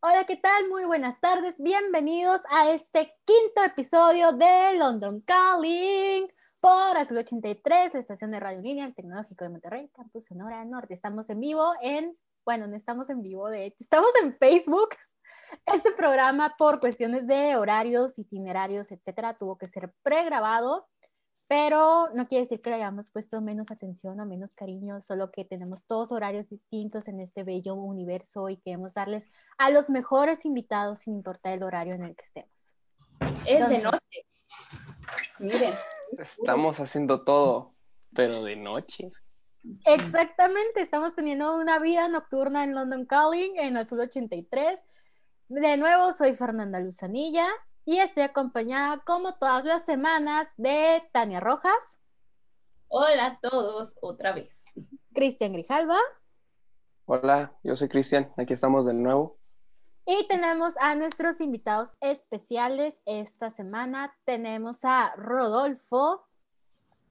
Hola, ¿qué tal? Muy buenas tardes. Bienvenidos a este quinto episodio de London Calling por Azul 83, la estación de Radio Línea, el Tecnológico de Monterrey, Campus Sonora Norte. Estamos en vivo en, bueno, no estamos en vivo, de hecho, estamos en Facebook. Este programa, por cuestiones de horarios, itinerarios, etcétera, tuvo que ser pregrabado pero no quiere decir que le hayamos puesto menos atención o menos cariño, solo que tenemos todos horarios distintos en este bello universo y queremos darles a los mejores invitados sin importar el horario en el que estemos. Es de noche. Miren. Estamos haciendo todo, pero de noche. Exactamente, estamos teniendo una vida nocturna en London Calling, en Azul 83. De nuevo, soy Fernanda Luzanilla y estoy acompañada como todas las semanas de Tania Rojas. Hola a todos otra vez. Cristian Grijalva. Hola, yo soy Cristian, aquí estamos de nuevo. Y tenemos a nuestros invitados especiales esta semana. Tenemos a Rodolfo.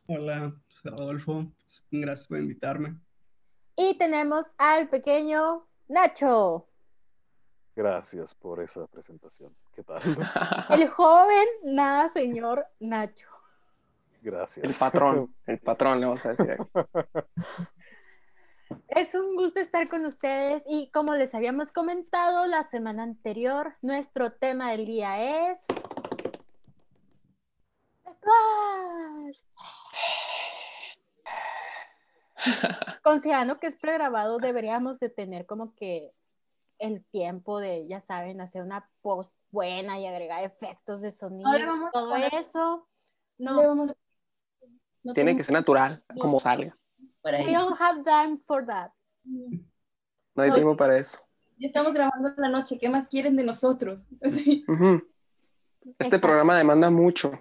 Hola, soy Rodolfo. Gracias por invitarme. Y tenemos al pequeño Nacho. Gracias por esa presentación. ¿Qué tal? El joven, nada, señor Nacho. Gracias. El patrón, el patrón, le vamos a decir aquí. Es un gusto estar con ustedes y como les habíamos comentado la semana anterior, nuestro tema del día es... Considerando que es pregrabado, deberíamos de tener como que el tiempo de, ya saben, hacer una post buena y agregar efectos de sonido, todo eso. No. Tiene que ser natural, como salga. We don't have time for that. No hay tiempo para eso. Ya estamos grabando en la noche, ¿qué más quieren de nosotros? Este programa demanda mucho.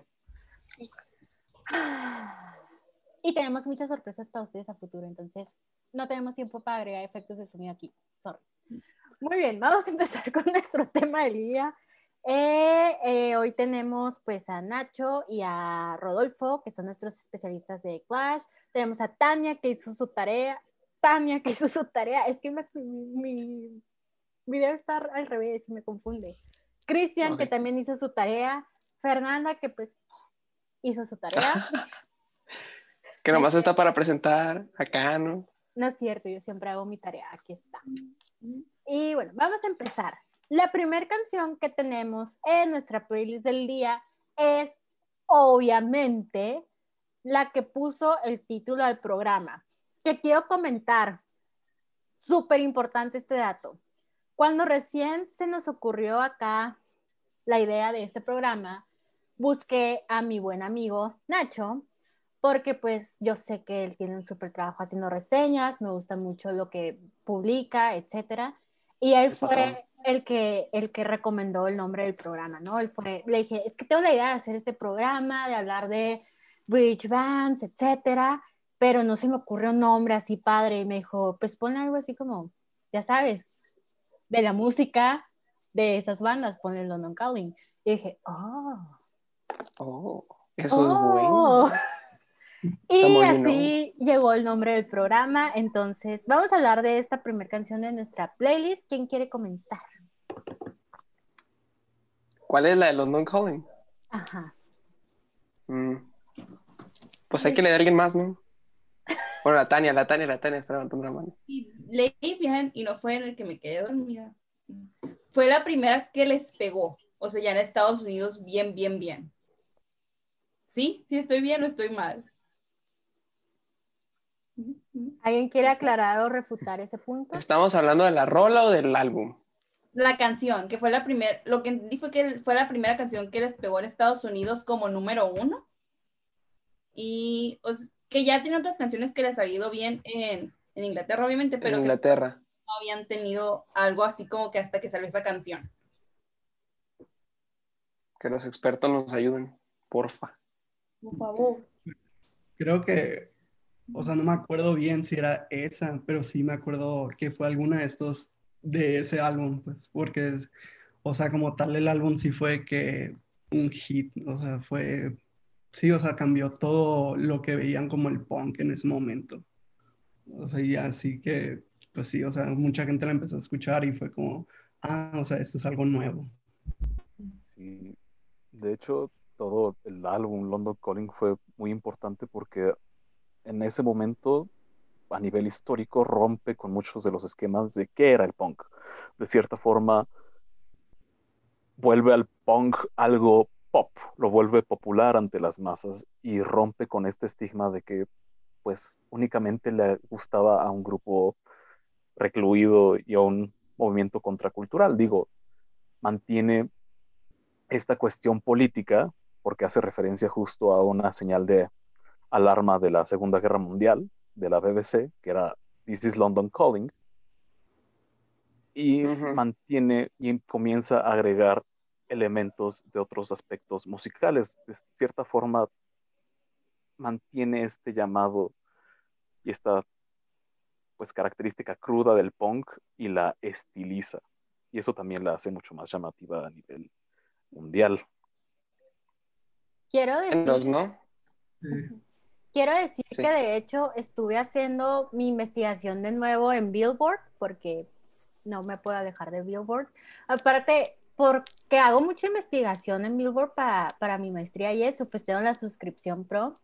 Y tenemos muchas sorpresas para ustedes a futuro, entonces no tenemos tiempo para agregar efectos de sonido aquí. Sorry. Muy bien, vamos a empezar con nuestro tema del día. Eh, eh, hoy tenemos pues a Nacho y a Rodolfo, que son nuestros especialistas de Clash. Tenemos a Tania, que hizo su tarea. Tania, que hizo su tarea. Es que mi, video está al revés y me confunde. Cristian, que también hizo su tarea. Fernanda, que pues hizo su tarea. que nomás está para presentar acá, ¿no? No es cierto, yo siempre hago mi tarea. Aquí está. Y bueno, vamos a empezar. La primera canción que tenemos en nuestra playlist del día es obviamente la que puso el título del programa. Que quiero comentar, súper importante este dato. Cuando recién se nos ocurrió acá la idea de este programa, busqué a mi buen amigo Nacho, porque pues yo sé que él tiene un súper trabajo haciendo reseñas, me gusta mucho lo que publica, etcétera. Y él fue el que, el que recomendó el nombre del programa, ¿no? Él fue, le dije, es que tengo la idea de hacer este programa, de hablar de bridge bands, etcétera, pero no se me ocurrió un nombre así padre. Y me dijo, pues pon algo así como, ya sabes, de la música de esas bandas, pon el London Calling. Y dije, oh. Oh, eso es bueno. Oh". Y así llegó el nombre del programa. Entonces, vamos a hablar de esta primera canción de nuestra playlist. ¿Quién quiere comenzar? ¿Cuál es la de London Calling? Ajá. Mm. Pues hay que leer a alguien más, ¿no? Bueno, la Tania, la Tania, la Tania está levantando la mano. leí bien y no fue en el que me quedé dormida. Fue la primera que les pegó. O sea, ya en Estados Unidos, bien, bien, bien. ¿Sí? ¿Sí estoy bien o estoy mal? ¿Alguien quiere aclarar o refutar ese punto? ¿Estamos hablando de la rola o del álbum? La canción, que fue la primera, lo que entendí fue que fue la primera canción que les pegó en Estados Unidos como número uno. Y que ya tiene otras canciones que les ha ido bien en, Inglaterra, obviamente, pero en Inglaterra. no habían tenido algo así como que hasta que salió esa canción. Que los expertos nos ayuden, porfa. Por favor. Creo que o sea, no me acuerdo bien si era esa, pero sí me acuerdo que fue alguna de estos de ese álbum, pues, porque es, o sea, como tal el álbum sí fue que un hit, o sea, fue, sí, o sea, cambió todo lo que veían como el punk en ese momento. O sea, y así que, pues sí, o sea, mucha gente la empezó a escuchar y fue como, ah, o sea, esto es algo nuevo. Sí, de hecho, todo el álbum London Calling fue muy importante porque en ese momento, a nivel histórico, rompe con muchos de los esquemas de qué era el punk. De cierta forma, vuelve al punk algo pop, lo vuelve popular ante las masas y rompe con este estigma de que pues únicamente le gustaba a un grupo recluido y a un movimiento contracultural. Digo, mantiene esta cuestión política porque hace referencia justo a una señal de alarma de la Segunda Guerra Mundial de la BBC, que era This is London Calling, y mantiene y comienza a agregar elementos de otros aspectos musicales. De cierta forma, mantiene este llamado y esta pues característica cruda del punk y la estiliza. Y eso también la hace mucho más llamativa a nivel mundial. Quiero decir, ¿no? Quiero decir Sí. que de hecho estuve haciendo mi investigación de nuevo en Billboard porque no me puedo alejar de Billboard. Aparte, porque hago mucha investigación en Billboard para, para mi maestría y eso, pues tengo la suscripción pro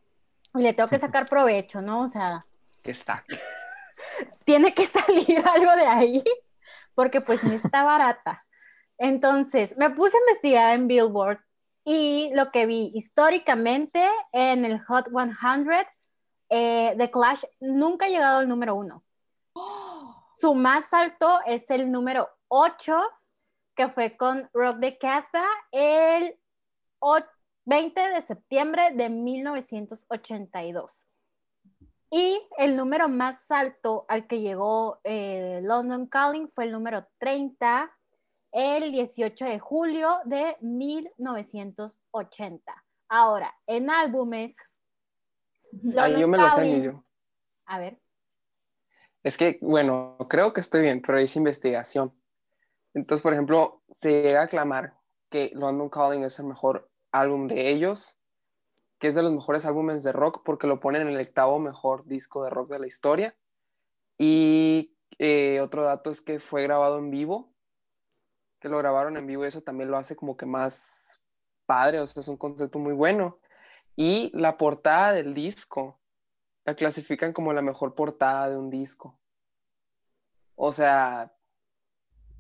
y le tengo que sacar provecho, ¿no? O sea, está. tiene que salir algo de ahí, porque pues no está barata. Entonces, me puse a investigar en Billboard y lo que vi históricamente en el Hot 100, eh, The Clash nunca ha llegado al número uno. Su más alto es el número 8, que fue con Rock de Casbah el o- 20 de septiembre de 1982. Y el número más alto al que llegó eh, London Calling fue el número 30, el 18 de julio de 1980. Ahora, en álbumes, Ahí London yo me lo sé. A ver, Es que, bueno, creo que estoy bien, pero hice investigación. Entonces, por ejemplo, se llega a aclamar que London Calling es el mejor álbum de ellos, que es de los mejores álbumes de rock porque lo ponen en el octavo mejor disco de rock de la historia. Y eh, otro dato es que fue grabado en vivo, que lo grabaron en vivo y eso también lo hace como que más padre, o sea, es un concepto muy bueno. Y la portada del disco la clasifican como la mejor portada de un disco. O sea,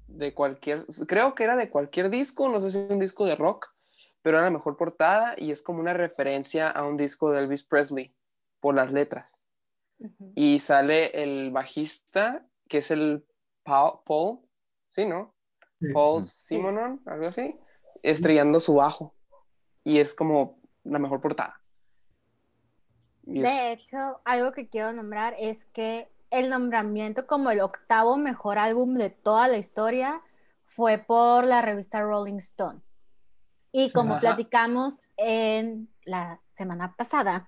de cualquier, creo que era de cualquier disco, no sé si es un disco de rock, pero era la mejor portada y es como una referencia a un disco de Elvis Presley por las letras. Y sale el bajista, que es el Pa- Paul, ¿sí, no? Paul. Simonon, algo así, estrellando su bajo. Y es como la mejor portada. Y es- De hecho, algo que quiero nombrar es que el nombramiento como el octavo mejor álbum de toda la historia fue por la revista Rolling Stone. Y como Ajá. platicamos en la semana pasada,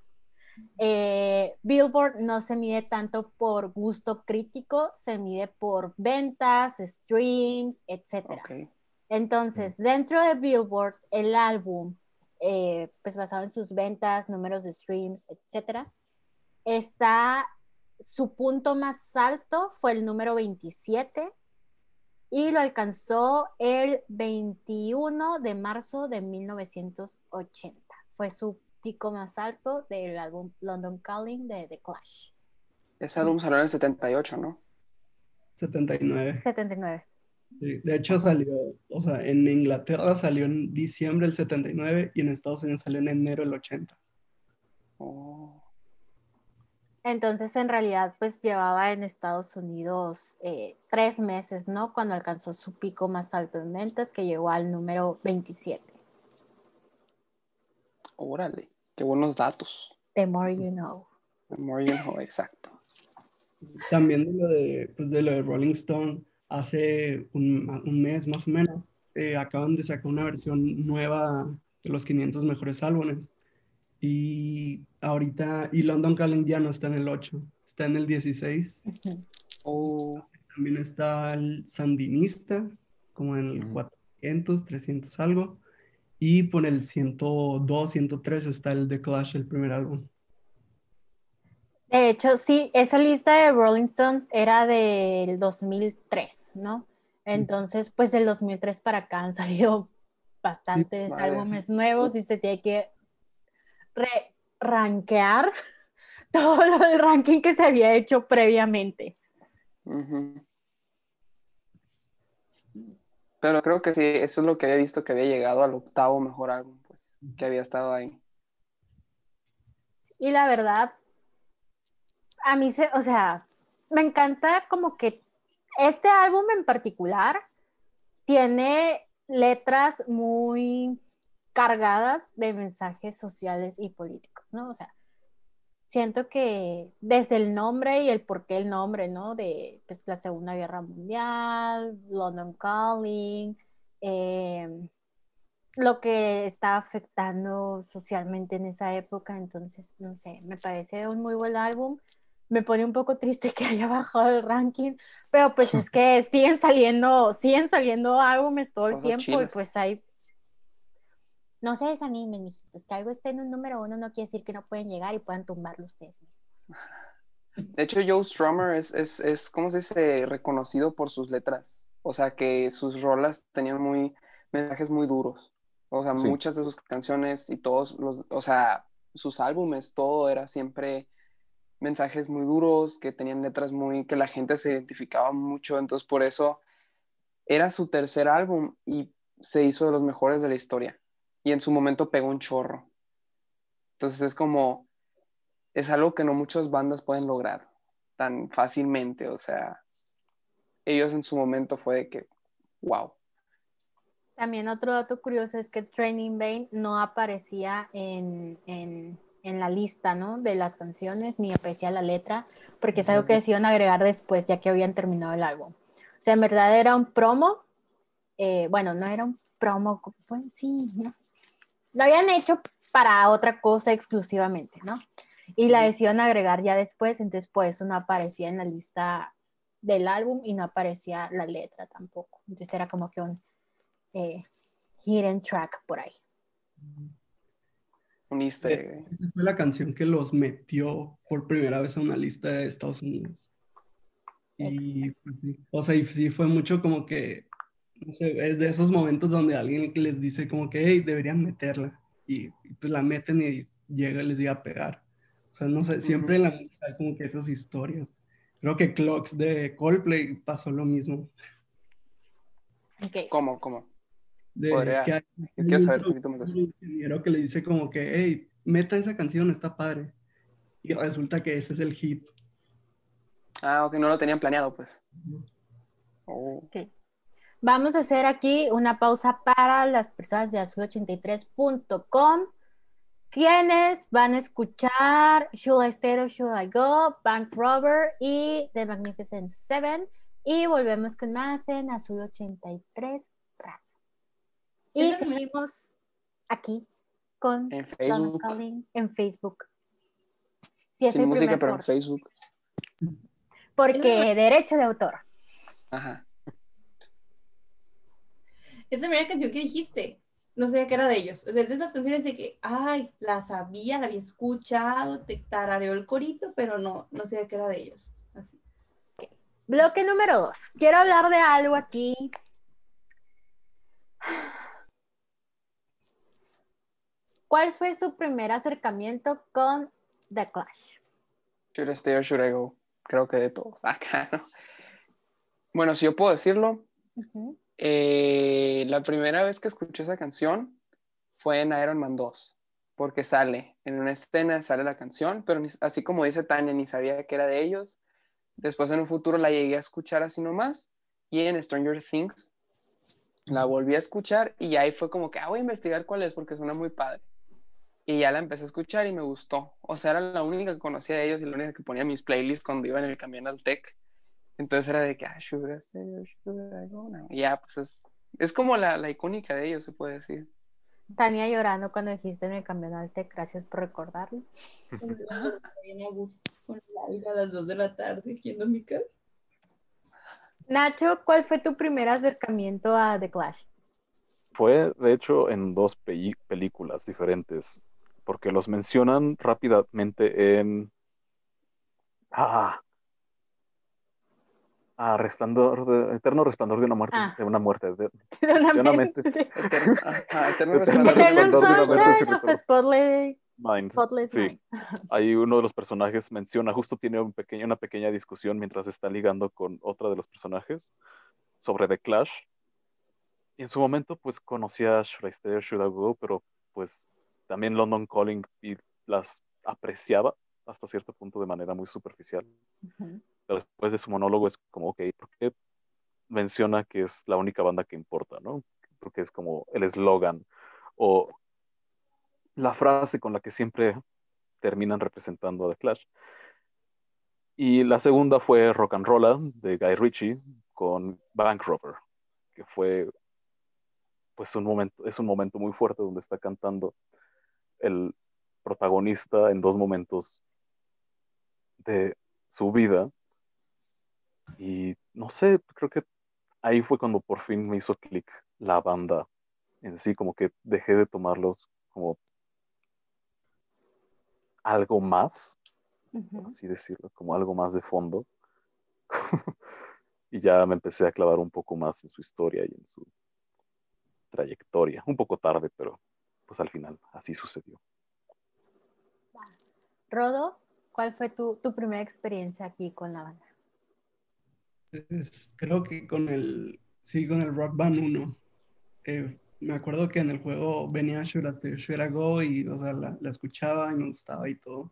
eh, Billboard no se mide tanto por gusto crítico, se mide por ventas, streams, etc. Entonces, dentro de Billboard, el álbum, eh, pues basado en sus ventas, números de streams, etcétera, está su punto más alto fue el número 27 y lo alcanzó el 21 de marzo de 1980. Fue su pico más alto del álbum London Calling de The Clash. Ese álbum salió en el 78, ¿no? 79. 79. Sí, De hecho salió, o sea, en Inglaterra salió en diciembre del 79 y en Estados Unidos salió en enero del 80. Oh. Entonces, en realidad, pues llevaba en Estados Unidos eh, tres meses, ¿no? Cuando alcanzó su pico más alto en ventas, que llegó al número 27. Órale, qué buenos datos. The more you know. The more you know, exacto. También de lo de, pues, de lo de Rolling Stone, hace un, un mes más o menos, eh, acaban de sacar una versión nueva de los 500 mejores álbumes. Y ahorita, y London Calling ya no está en el 8, está en el 16. Ujú. Oh, También está el Sandinista, como en el Ujú. 400, 300 algo. Y por el 102, 103 está el The Clash, el primer álbum. De hecho, sí, esa lista de Rolling Stones era del 2003, ¿no? Entonces, pues del 2003 para acá han salido bastantes vale. álbumes nuevos y se tiene que re rankear todo lo del ranking que se había hecho previamente. Ujú. Pero creo que sí, eso es lo que había visto que había llegado al octavo mejor álbum, pues, que había estado ahí. Y la verdad, a mí se, o sea, me encanta como que este álbum en particular tiene letras muy cargadas de mensajes sociales y políticos, ¿no? O sea, siento que desde el nombre y el por qué el nombre, ¿no? De pues, la Segunda Guerra Mundial, London Calling, eh, lo que está afectando socialmente en esa época, entonces, no sé, me parece un muy buen álbum. Me pone un poco triste que haya bajado el ranking, pero pues es que siguen saliendo, siguen saliendo álbumes todo el tiempo y pues hay... No se desanimen, mijitos, que algo esté en un número uno no quiere decir que no pueden llegar y puedan tumbarlo ustedes mismos. De hecho, Joe Strummer es, es, es, ¿cómo se dice? Reconocido por sus letras. O sea, que sus rolas tenían muy, mensajes muy duros. O sea, Sí. muchas de sus canciones y todos los, o sea, sus álbumes, todo era siempre mensajes muy duros, que tenían letras muy, que la gente se identificaba mucho. Entonces, por eso era su tercer álbum y se hizo de los mejores de la historia. Y en su momento pegó un chorro. Entonces es como, es algo que no muchas bandas pueden lograr tan fácilmente. O sea, ellos en su momento fue de que, wow. También otro dato curioso es que Training Bane no aparecía en, en, en la lista, ¿no? De las canciones, ni aparecía la letra, porque es algo que decidieron agregar después, ya que habían terminado el álbum. O sea, en verdad era un promo, eh, bueno, no era un promo, pues sí, ¿no? Lo habían hecho para otra cosa exclusivamente, ¿no? Y la decidieron agregar ya después, entonces por eso no aparecía en la lista del álbum y no aparecía la letra tampoco. Entonces era como que un eh, hidden track por ahí. Un easter fue la canción que los metió por primera vez a una lista de Estados Unidos. Y, pues, sí. O sea, y sí fue mucho como que, es de esos momentos donde alguien les dice como que, hey, deberían meterla. Y, y, pues la meten y llega y les llega a pegar. O sea, no sé, siempre en la música hay como que esas historias. Creo que Clocks de Coldplay pasó lo mismo. Ok. ¿Cómo? ¿Cómo? De Podría- que hay, yo quiero un saber un poquito más de ingeniero que le dice como que, hey, meta esa canción, está padre. Y resulta que ese es el hit. Ah, ok, no lo tenían planeado, pues. Oh. Vamos a hacer aquí una pausa para las personas de azul83.com. quienes van a escuchar Should I Stay or Should I Go, Bank Robber y The Magnificent Seven. Y volvemos con más en Azul 83 Radio. Y seguimos aquí con En Facebook. Calling en Facebook. Sí, es Sin música, pero en Facebook. Porque derecho de autor. Ajá. Es la primera canción que dijiste. No sabía que era de ellos. O sea, es de esas canciones de que, ay, la sabía, la había escuchado, te tarareó el corito, pero no, no sabía que era de ellos. Así. Bloque número dos. Quiero hablar de algo aquí. ¿Cuál fue su primer acercamiento con The Clash? Should I stay or should I go? Creo que de todos. Acá, ¿no? Bueno, si yo puedo decirlo. Eh, la primera vez que escuché esa canción fue en Iron Man 2, porque sale, en una escena sale la canción, pero así como dice Tania, ni sabía que era de ellos. Después en un futuro la llegué a escuchar así nomás, y en Stranger Things la volví a escuchar y ahí fue como que, ah, voy a investigar cuál es porque suena muy padre. Y ya la empecé a escuchar y me gustó. O sea, era la única que conocía de ellos y la única que ponía mis playlists cuando iba en el camión al tech. Entonces era de que, ah, should I stay or should I go now? Y ya, pues es, es como la, la icónica de ellos, se puede decir. Tania llorando cuando dijiste en el TEC. Gracias por recordarlo. Bien a gusto con el aire a las 2 de la tarde, yendo a mi casa. Nacho, ¿cuál fue tu primer acercamiento a The Clash? Fue, de hecho, en dos peli- películas diferentes, porque los mencionan rápidamente en... Ah, Ah, resplandor, de, eterno resplandor de una muerte, Ah. de una muerte, de, De una de una mente. mente. Eterno, ajá, eterno resplandor. Resplandor de una mente of a. Spotless, Mind. spotless Sí. Mind. Ahí uno de los personajes menciona, justo tiene un pequeño, una pequeña discusión mientras está ligando con otra de los personajes sobre The Clash. Y en su momento, pues conocía Should I Stay or Should I Go, pero pues también London Calling y las apreciaba hasta cierto punto de manera muy superficial. Ujú. Pero después de su monólogo es como, ok, ¿por qué menciona que es la única banda que importa, ¿no? Porque es como el eslogan o la frase con la que siempre terminan representando a The Clash. Y la segunda fue Rock and Rolla de Guy Ritchie con Bank Robber, que fue pues un momento, es un momento muy fuerte donde está cantando el protagonista en dos momentos de su vida. Y no sé, creo que ahí fue cuando por fin me hizo clic la banda en sí, como que dejé de tomarlos como algo más, Ujú. así decirlo, como algo más de fondo. y ya me empecé a clavar un poco más en su historia y en su trayectoria. Un poco tarde, pero pues al final así sucedió. Rodo, ¿cuál fue tu, tu primera experiencia aquí con la banda? Es- creo que con el, sí, con el Rock Band 1. Eh, me acuerdo que en el juego venía Should I, Should I Go y, o sea, la, la escuchaba y me gustaba y todo.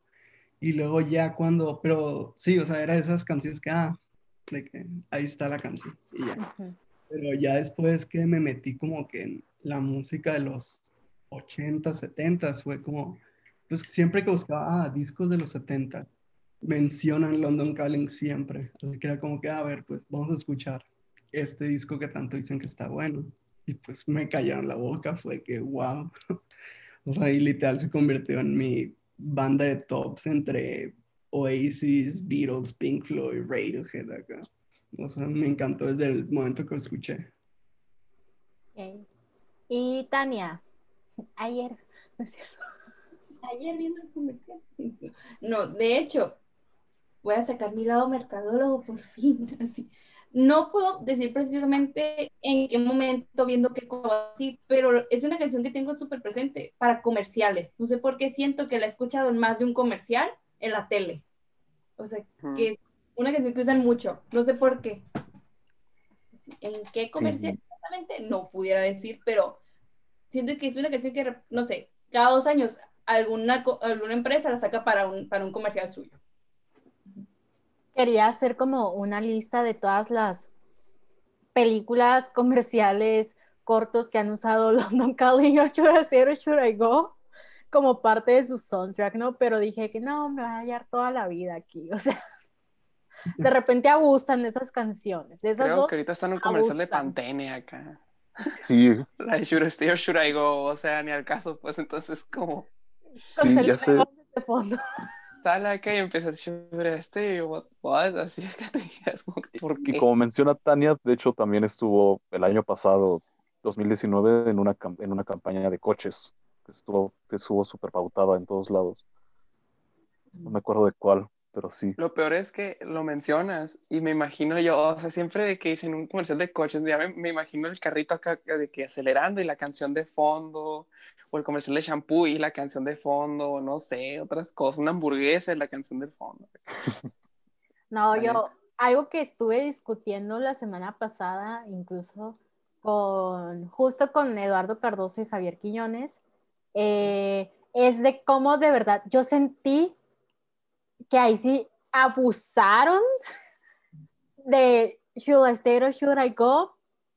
Y luego ya cuando, pero sí, o sea, era esas canciones que, ah, de que ahí está la canción y ya. Ujú. Pero ya después que me metí como que en la música de los 80, 70, fue como, pues siempre que buscaba ah, discos de los 70, mencionan London Calling siempre. Así que era como que, a ver, pues vamos a escuchar este disco que tanto dicen que está bueno. Y pues me callaron la boca, fue que, wow. O sea, y literal se convirtió en mi banda de tops entre Oasis, Beatles, Pink Floyd, Radiohead acá. O sea, me encantó desde el momento que lo escuché. Y Tania, ayer, ¿no es cierto? Ayer viendo el comercial. No, de hecho, voy a sacar mi lado mercadólogo por fin. Así. No puedo decir precisamente en qué momento viendo qué cosa así, pero es una canción que tengo súper presente para comerciales. No sé por qué siento que la he escuchado en más de un comercial en la tele. O sea, que es una canción que usan mucho. No sé por qué. Sí, ¿En qué comercial exactamente? No pudiera decir, pero siento que es una canción que, no sé, cada dos años alguna, alguna empresa la saca para un, para un comercial suyo. Quería hacer como una lista de todas las películas comerciales cortos que han usado London Calling o Should I Stay or Should I Go como parte de su soundtrack, ¿no? Pero dije que no, me va a hallar toda la vida aquí, o sea, de repente abusan de esas canciones, de esas Creo dos. que ahorita está en un comercial de abusan. Pantene acá. Sí, La de Should I Stay or Should I Go, o sea, ni al caso, pues entonces como con sí, el ya sé. de fondo. Sale acá y empieza Should I Stay, what, what? así te digas, ¿por Y como menciona Tania, de hecho también estuvo el año pasado, 2019, en una, en una campaña de coches, que estuvo que estuvo súper pautada en todos lados. No me acuerdo de cuál, pero sí. Lo peor es que lo mencionas y me imagino yo, o sea, siempre de que dicen un comercial de coches, ya me, me imagino el carrito acá de que acelerando y la canción de fondo, o el comercial de shampoo y la canción de fondo, no sé, otras cosas, una hamburguesa y la canción del fondo. No, yo, neta. algo que estuve discutiendo la semana pasada, incluso con, justo con Eduardo Cardoso y Javier Quiñones, eh, es de cómo de verdad yo sentí que ahí sí abusaron de Should I Stay or Should I Go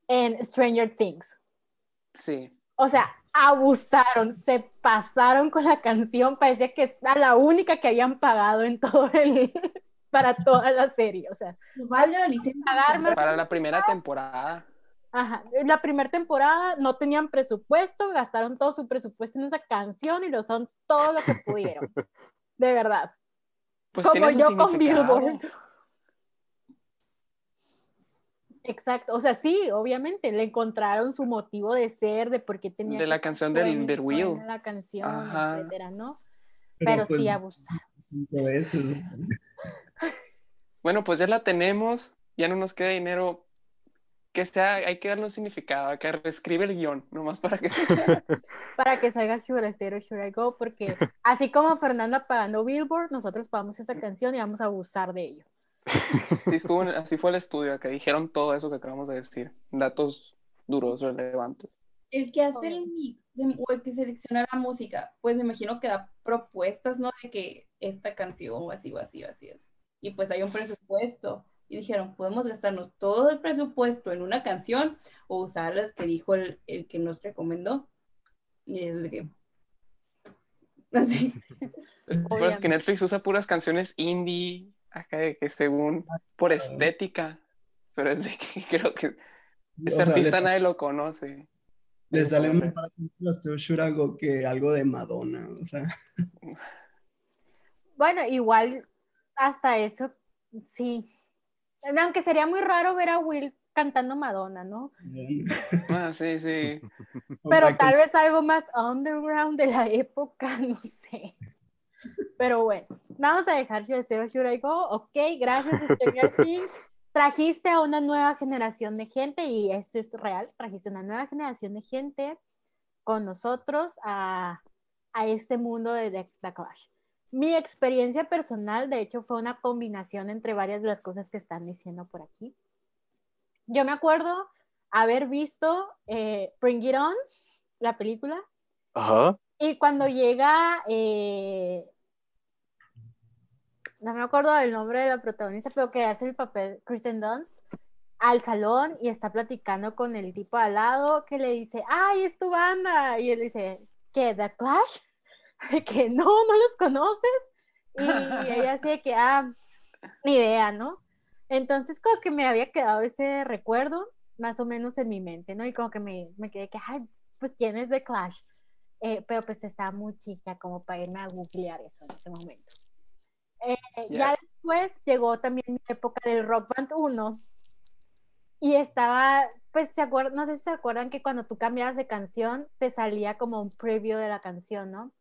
en Stranger Things. Sí, O sea, abusaron, se pasaron con la canción, parecía que era la única que habían pagado en todo el, para toda la serie, o sea, más- para la primera temporada. ajá, en la primera temporada no tenían presupuesto, gastaron todo su presupuesto en esa canción y lo usaron todo lo que pudieron, de verdad, Pues como yo con. Billboard. Exacto, o sea, sí, obviamente, le encontraron su motivo de ser, de por qué tenía De que la canción del, suene Wheel. la canción, Ajá. etcétera, ¿no? Pero, pues, sí abusaron. Bueno, pues ya la tenemos. ya no nos queda dinero, que sea, hay que darle un significado, que reescribe el guion, nomás para que para que salga Should I Stay or Should I Go, porque así como Fernanda pagando Billboard, nosotros pagamos esta canción y vamos a abusar de ello. Sí, estuvo, en- así fue el estudio, que dijeron todo eso que acabamos de decir, datos duros, relevantes. El que hace el mix de- o el que selecciona la música, pues me imagino que da propuestas, ¿no? De que esta canción o así o así o así es. Y pues hay un presupuesto. Y dijeron, podemos gastarnos todo el presupuesto en una canción o usar las que dijo el, el que nos recomendó. Y es de que... Así. Que. Netflix usa puras canciones indie, acá de que según, por estética, pero es de que creo que O este sea, artista le, nadie lo conoce. le sale más barato que algo de Madonna, o sea. Bueno, igual hasta eso, sí. Aunque sería muy raro ver a Will cantando Madonna, ¿no? Ah, sí, sí. Pero tal vez algo más underground de la época, no sé. Pero bueno, vamos a dejar Stay or Should I Go. Ok, gracias, Stranger Things. Trajiste a una nueva generación de gente, y esto es real, trajiste una nueva generación de gente con nosotros a, a este mundo de The The Clash. Mi experiencia personal, de hecho, fue una combinación entre varias de las cosas que están diciendo por aquí. Yo me acuerdo haber visto eh, Bring It On, la película, Ajá. y cuando llega, eh, no me acuerdo del nombre de la protagonista, pero que hace el papel Kristen Dunst, al salón y está platicando con el tipo al lado que le dice, ay, es tu banda. Y él dice, ¿qué? ¿The Clash? que no, no los conoces. Y ella así que, ah, ni idea, ¿no? Entonces como que me había quedado ese recuerdo más o menos en mi mente, ¿no? Y como que me, me quedé que, ay, pues ¿quién es The Clash? Eh, pero pues estaba muy chica como para irme a googlear eso en ese momento. Eh, Ya Ya. después llegó también mi época del Rock Band 1 y estaba, pues se acuerdan, no sé si se acuerdan que cuando tú cambiabas de canción te salía como un preview de la canción, ¿no?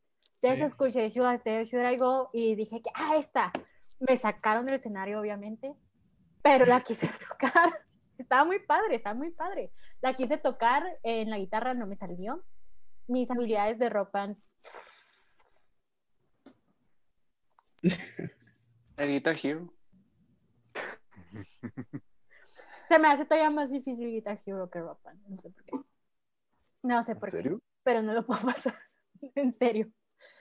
Entonces Sí. escuché Should I Stay Should I Go y dije que, ah, esta. Me sacaron del escenario, obviamente, pero la quise tocar. Estaba muy padre, estaba muy padre. La quise tocar en la guitarra, no me salió. Mis habilidades de rock band El Guitar Hero. se me hace todavía más difícil Guitar Hero que rock band. No sé por qué. No sé ¿En por qué. serio? pero no lo puedo pasar. en serio.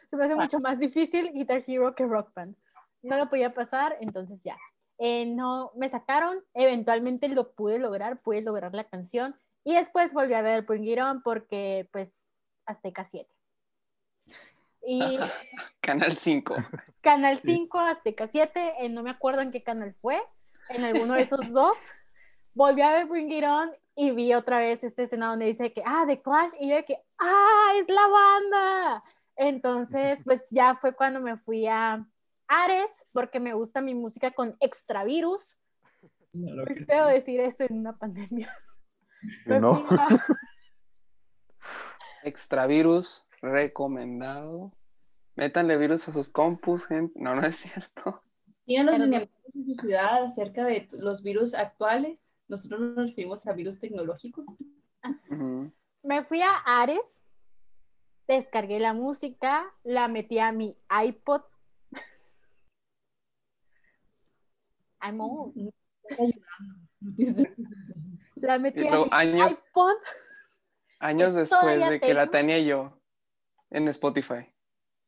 Se me hace mucho más difícil Guitar Hero que Rock Band. No lo podía pasar, entonces ya. Eh, no, me sacaron, eventualmente lo pude lograr, pude lograr la canción y después volví a ver Bring It On porque pues Azteca 7. Y Canal 5. Canal 5, Azteca 7, eh, no me acuerdo en qué canal fue, en alguno de esos dos. Volví a ver Bring It On y vi otra vez esta escena donde dice que, ah, The Clash, y yo de que, ah, es la banda. Entonces, pues ya fue cuando me fui a Ares, porque me gusta mi música con extra virus. Claro Muy que feo sí. decir eso en una pandemia. ¿Y Me no? Extravirus recomendado. Métanle virus a sus compus, gente. No, no es cierto. ¿Tienen los lineamientos de su ciudad acerca de los virus actuales? Nosotros nos referimos a virus tecnológicos. Me fui a Ares, descargué la música, la metí a mi iPod. I'm old. La metí a mi años- iPod. Años Que después de que la tenía yo en Spotify.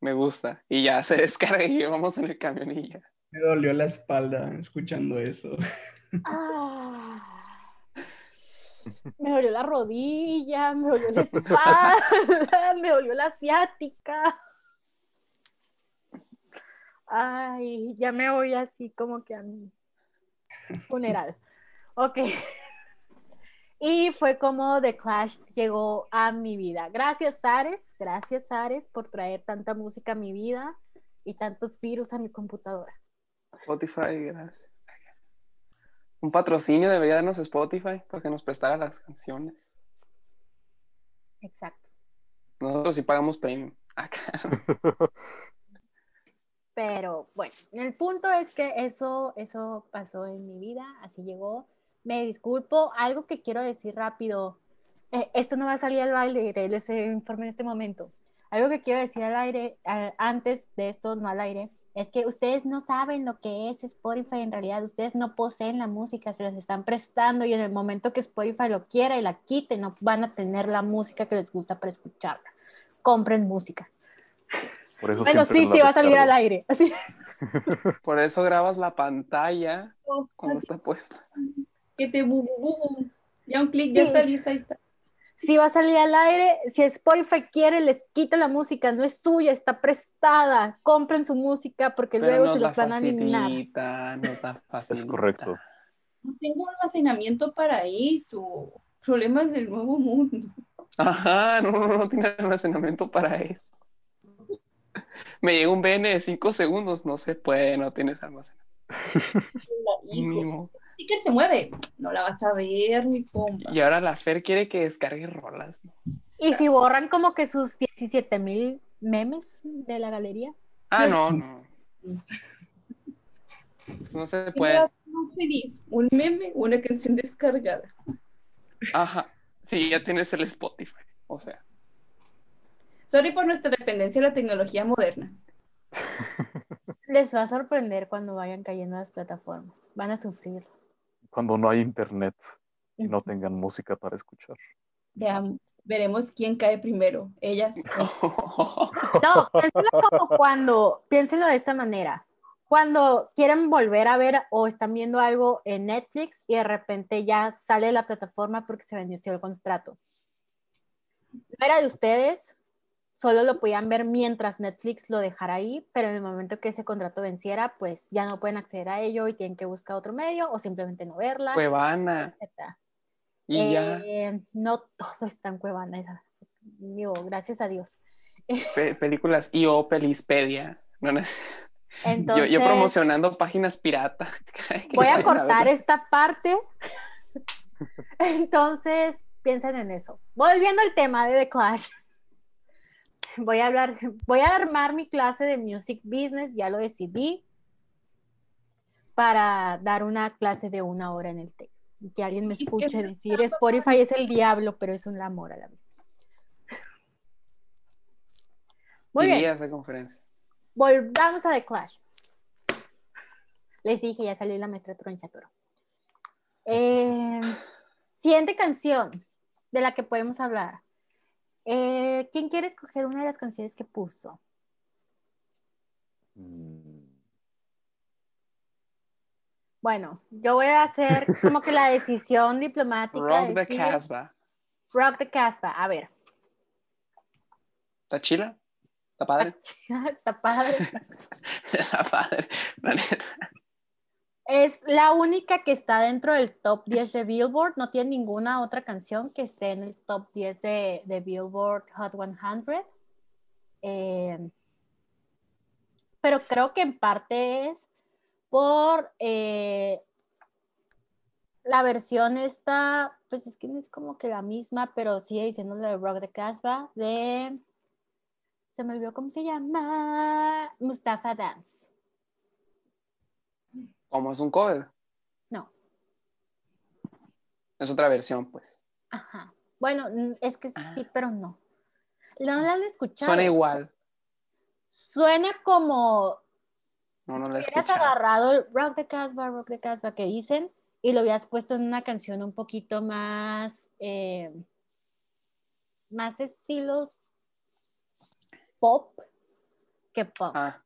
Me gusta. Y ya se descarga y vamos en el camión y ya. Me dolió la espalda escuchando eso. Ah. Me dolió la rodilla, me dolió la espalda, me dolió la asiática. Ay, ya me voy así como que a mi funeral. Ok. Y fue como The Clash llegó a mi vida. Gracias, Ares. Gracias, Ares, por traer tanta música a mi vida y tantos virus a mi computadora. Spotify, gracias. Un patrocinio debería darnos Spotify para que nos prestara las canciones. Exacto. Nosotros sí pagamos premium. Acá. Pero bueno, el punto es que eso, eso pasó en mi vida, así llegó. Me disculpo, algo que quiero decir rápido. Eh, esto no va a salir al baile, les informe en este momento. Algo que quiero decir al aire, antes de esto, no al aire, es que ustedes no saben lo que es Spotify en realidad, ustedes no poseen la música, se las están prestando y en el momento que Spotify lo quiera y la quite, no van a tener la música que les gusta para escucharla. Compren música. Por eso bueno, sí, sí, va a salir al aire. Así. Por eso grabas la pantalla cuando está puesta. Que te bu, bu, Ya un clic, ya está lista, ahí está si va a salir al aire, si Spotify quiere, les quita la música, no es suya, está prestada. Compren su música porque luego se los van a eliminar. es correcto. No tengo almacenamiento para eso. Problemas del nuevo mundo. Ajá, no, no, no tiene almacenamiento para eso. Me llega un BN de 5 segundos, no se puede, no tienes almacenamiento. Mínimo sticker se mueve, no la vas a ver, mi compa. Y ahora la Fer quiere que descargue rolas. ¿Y si borran como que sus 17 mil memes de la galería? Ah, no, no. no se puede. Más feliz, un meme, una canción descargada. Ajá, sí, ya tienes el Spotify, o sea. Sorry por nuestra dependencia de la tecnología moderna. Les va a sorprender cuando vayan cayendo las plataformas. Van a sufrir cuando no hay internet y no tengan música para escuchar. Veamos, veremos quién cae primero, ellas. No, piénselo como cuando, piénsenlo de esta manera. Cuando quieren volver a ver o están viendo algo en Netflix y de repente ya sale la plataforma porque se vendió el contrato. No era de ustedes, solo lo podían ver mientras Netflix lo dejara ahí, pero en el momento que ese contrato venciera, pues ya no pueden acceder a ello y tienen que buscar otro medio o simplemente no verla. Cuevana. Y ya. Eh, no todo está en Cuevana, digo, gracias a Dios. películas y o Pelispedia. yo, promocionando páginas pirata. voy a cortar esta parte. Entonces, piensen en eso. Volviendo al tema de The Clash voy a hablar, voy a armar mi clase de music business, ya lo decidí, para dar una clase de una hora en el TEC. Y que alguien me escuche decir Spotify es el diablo, pero es un amor a la vez. Muy bien. Esa conferencia. Volvamos a The Clash. Les dije, ya salió la maestra Tronchatoro. Eh, siguiente canción de la que podemos hablar. Eh, ¿Quién quiere escoger una de las canciones que puso? Mm. Bueno, yo voy a hacer como que la decisión diplomática. Rock the Casbah. Rock the Casbah, a ver. ¿Está chila? ¿Está padre? Está padre. Está padre, la neta. Es la única que está dentro del top 10 de Billboard. No tiene ninguna otra canción que esté en el top 10 de, Billboard Hot 100. Eh, pero creo que en parte es por eh, la versión esta, pues es que no es como que la misma, pero sigue diciendo lo de Rock the Casbah, de, se me olvidó cómo se llama, Mustafa Dance. ¿Cómo es un cover? No. Es otra versión, pues. Ajá. Bueno, es que sí, ah. pero no. No la han escuchado. Suena igual. Suena como. No, no la he hubieras agarrado Rock the Casbah, Rock the Casbah que dicen y lo habías puesto en una canción un poquito más. Eh, más estilo pop que pop. Ah.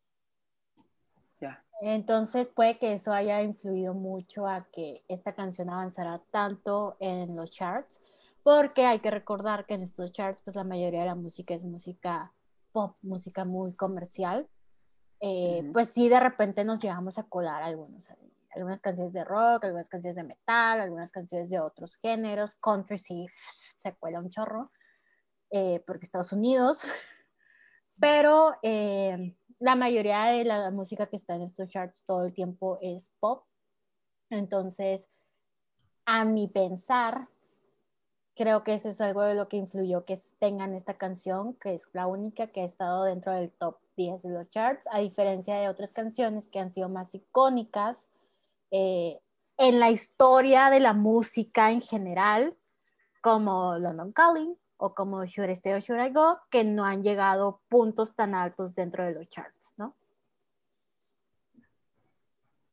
Entonces puede que eso haya influido mucho a que esta canción avanzara tanto en los charts, porque hay que recordar que en estos charts pues la mayoría de la música es música pop, música muy comercial. Eh, pues sí, de repente nos llevamos a colar algunos, algunas canciones de rock, algunas canciones de metal, algunas canciones de otros géneros, country sí se cuela un chorro, eh, porque Estados Unidos, pero... Eh, la mayoría de la música que está en estos charts todo el tiempo es pop. Entonces, a mi pensar, creo que eso es algo de lo que influyó que tengan esta canción, que es la única que ha estado dentro del top 10 de los charts, a diferencia de otras canciones que han sido más icónicas eh, en la historia de la música en general, como London Calling o como Should I Stay or Should I Go, que no han llegado puntos tan altos dentro de los charts, ¿no?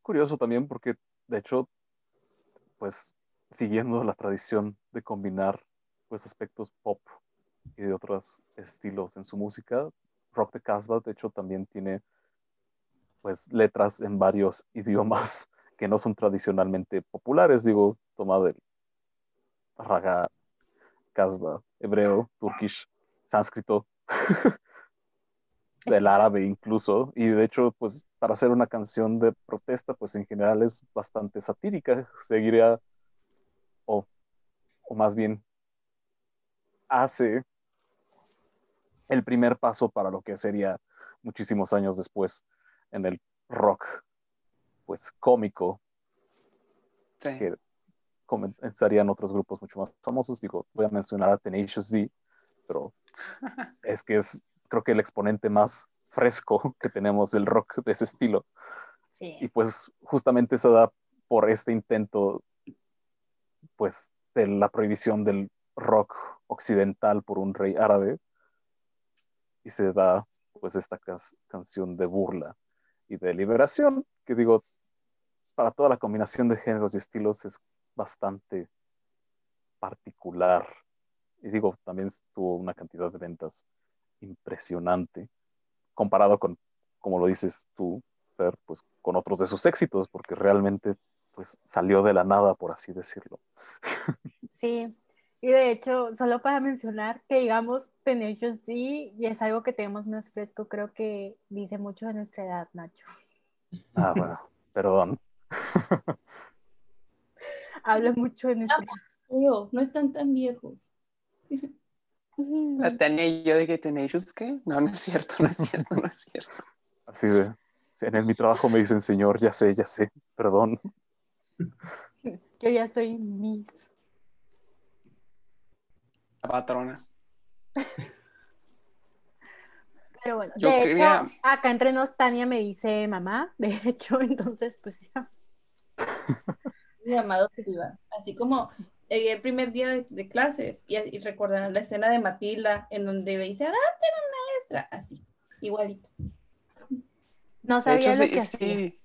Curioso también porque, de hecho, pues siguiendo la tradición de combinar pues aspectos pop y de otros estilos en su música, Rock the Casbah de hecho también tiene pues letras en varios idiomas que no son tradicionalmente populares, digo, toma del raga, casbah, hebreo, turkish, sánscrito, del árabe incluso, y de hecho, pues para hacer una canción de protesta, pues en general es bastante satírica, seguiría, o, o más bien hace el primer paso para lo que sería muchísimos años después en el rock, pues cómico, Sí. que comenzarían otros grupos mucho más famosos. Digo, voy a mencionar a Tenacious D, pero es que es, creo que el exponente más fresco que tenemos del rock de ese estilo. Sí. Y pues justamente se da por este intento, pues, de la prohibición del rock occidental por un rey árabe. Y se da, pues, esta cas- canción de burla y de liberación, que digo, para toda la combinación de géneros y estilos es bastante particular. Y digo, también tuvo una cantidad de ventas impresionante, comparado con, como lo dices tú, Fer, pues con otros de sus éxitos, porque realmente pues salió de la nada, por así decirlo. Sí, y de hecho, solo para mencionar que digamos Tenacious D, y es algo que tenemos más fresco, creo que dice mucho de nuestra edad, Nacho. Ah, bueno, perdón. Habla mucho de nuestra edad. Tío, no están tan viejos. La tenía y yo de que Tenacious, ¿qué? No, no es cierto, no es cierto, no es cierto. Así de, en el- mi trabajo me dicen, señor, ya sé, ya sé, perdón. Yo ya soy Miss. La patrona. Pero bueno, Yo de quería- hecho, acá entre nos Tania me dice mamá, de hecho, entonces pues ya. Llamado Sullivan. Así como llegué el primer día de, de clases y, y recordarán la escena de Matilda en donde dice, adapten a maestra. Así, igualito. No De sabía hecho, lo sí, que hacía. sí,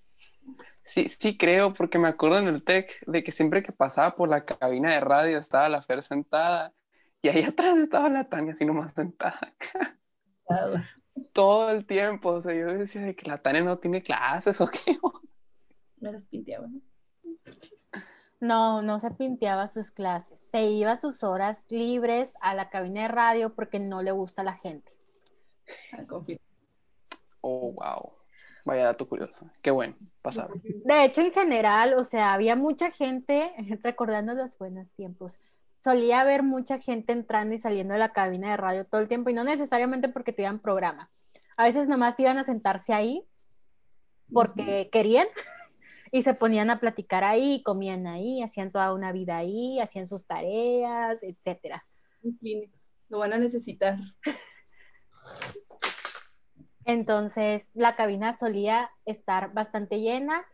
sí, sí creo, porque me acuerdo en el TEC de que siempre que pasaba por la cabina de radio estaba la Fer sentada y ahí atrás estaba la Tania así nomás sentada todo el tiempo. O sea, yo decía de que la Tania no tiene clases o qué. Me las pinteaba. ¿no? No, no se pinteaba sus clases. Se iba a sus horas libres a la cabina de radio porque no le gusta la gente. Oh, wow. Vaya dato curioso. Qué bueno, pasaba. De hecho, en general, o sea, había mucha gente, recordando los buenos tiempos, solía haber mucha gente entrando y saliendo de la cabina de radio todo el tiempo y no necesariamente porque tuvieran programa. A veces nomás iban a sentarse ahí porque querían y se ponían a platicar ahí, comían ahí, hacían toda una vida ahí, hacían sus tareas, etcétera. Un Kleenex. Lo van a necesitar. Entonces, la cabina solía estar bastante llena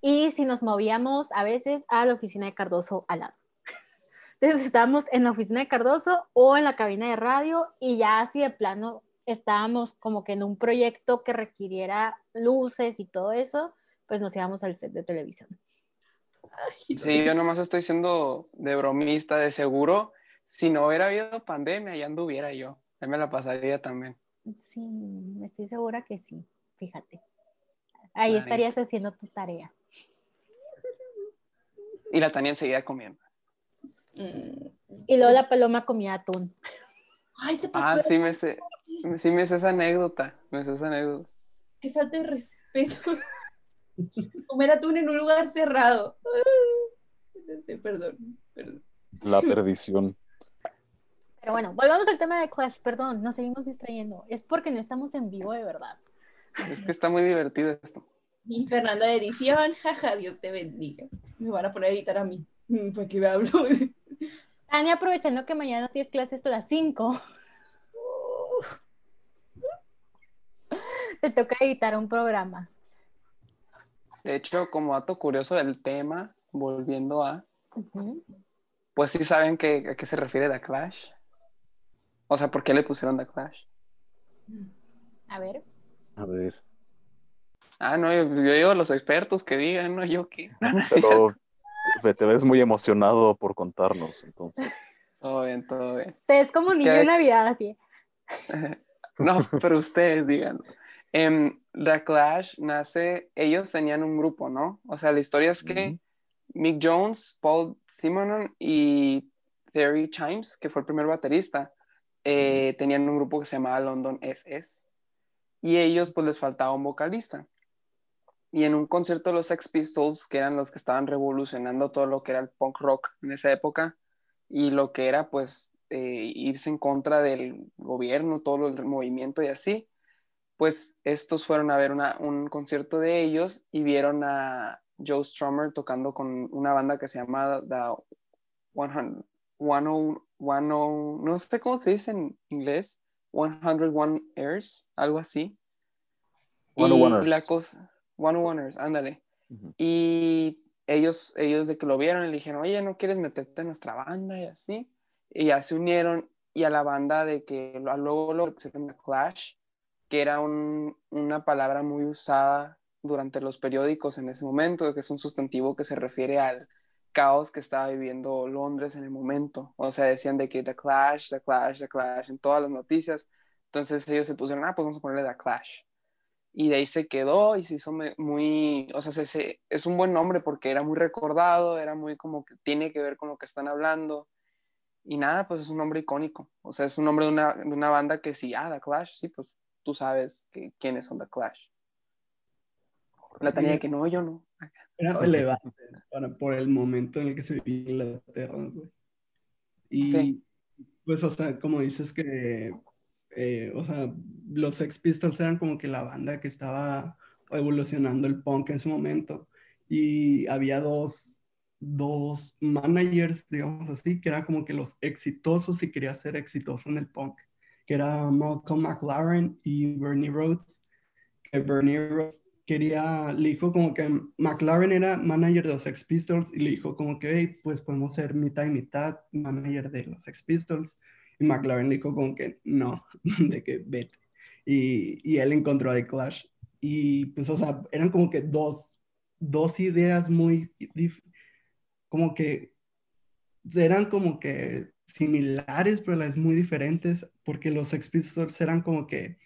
y si nos movíamos a veces a la oficina de Cardoso al lado. Entonces, estábamos en la oficina de Cardoso o en la cabina de radio y ya así de plano estábamos como que en un proyecto que requiriera luces y todo eso, pues nos íbamos al set de televisión. Sí, yo nomás estoy siendo de bromista, de seguro. Si no hubiera habido pandemia, ya anduviera yo. Ya me la pasaría también. Sí, estoy segura que sí, fíjate. Ahí estarías haciendo tu tarea. Y la Tania enseguida comiendo. Mm. Y luego la paloma comía atún. Ay, se pasó. Ah, sí me sé, sí me sé esa anécdota. Me sé esa anécdota. Qué falta de respeto. Comer atún en un lugar cerrado. Sí, perdón, perdón. La perdición. Pero bueno, volvamos al tema de Clash, perdón, nos seguimos distrayendo. Es porque no estamos en vivo de verdad. Es que está muy divertido esto. Y Fernanda de edición, jaja, Dios te bendiga. Me van a poner a editar a mí. Mm, ¿Para qué me hablo? Tania, aprovechando que mañana tienes clases a las 5. Te toca editar un programa. De hecho, como dato curioso del tema, volviendo a, pues sí saben que, a qué se refiere The Clash. O sea, ¿por qué le pusieron The Clash? A ver. A ver, Ah, no, yo, yo digo a los expertos que digan, no, yo qué. No, no es pero te ves muy emocionado por contarnos, entonces. Todo bien, todo bien. Ustedes como Es niño de Navidad, así. No, pero ustedes digan. Em, The Clash nace, ellos tenían un grupo, ¿no? O sea, la historia es que. Mick Jones, Paul Simonon y Terry Chimes, que fue el primer baterista, eh, tenían un grupo que se llamaba London SS. Y ellos, pues, les faltaba un vocalista. Y en un concierto de los Sex Pistols, que eran los que estaban revolucionando todo lo que era el punk rock en esa época, y lo que era, pues, eh, irse en contra del gobierno, todo el movimiento y así, pues estos fueron a ver una- un concierto de ellos y vieron a Joe Strummer tocando con una banda que se llama The 100, 10, 10 no sé cómo se dice en inglés, 101 Airs, algo así. Y 101ers. la cosa, 101ers, ándale. Ujú. Y ellos, ellos de que lo vieron, le dijeron, oye, ¿no quieres meterte en nuestra banda? Y así. Y ya se unieron y a la banda de que luego lo pusieron Clash, que era un- una palabra muy usada durante los periódicos en ese momento, que es un sustantivo que se refiere al caos que estaba viviendo Londres en el momento. O sea, decían de que The Clash, The Clash, The Clash en todas las noticias. Entonces ellos se pusieron, ah, pues vamos a ponerle The Clash y de ahí se quedó y se hizo muy, o sea, se- se- es un buen nombre porque era muy recordado, era muy como que tiene que ver con lo que están hablando y nada, pues es un nombre icónico, o sea, es un nombre de una, de una banda que sí, ah, The Clash, sí, pues tú sabes que, quiénes son The Clash. La tenía que no, yo no. Era relevante para, por el momento en el que se vivía en Inglaterra, güey. Y Sí. pues, o sea, como dices que, eh, o sea, los Sex Pistols eran como que la banda que estaba evolucionando el punk en ese momento. Y había dos, dos managers, digamos así, que eran como que los exitosos y quería ser exitoso en el punk, que era Malcolm McLaren y Bernie Rhodes. Que Bernie Rhodes quería, le dijo como que McLaren era manager de los Sex Pistols y le dijo como que, "Hey, pues podemos ser mitad y mitad manager de los Sex Pistols. Y McLaren le dijo como que no, de que vete. Y, y él encontró a The Clash. Y pues, o sea, eran como que dos, dos ideas muy, como que eran como que similares, pero a la vez muy diferentes, porque los Sex Pistols eran como que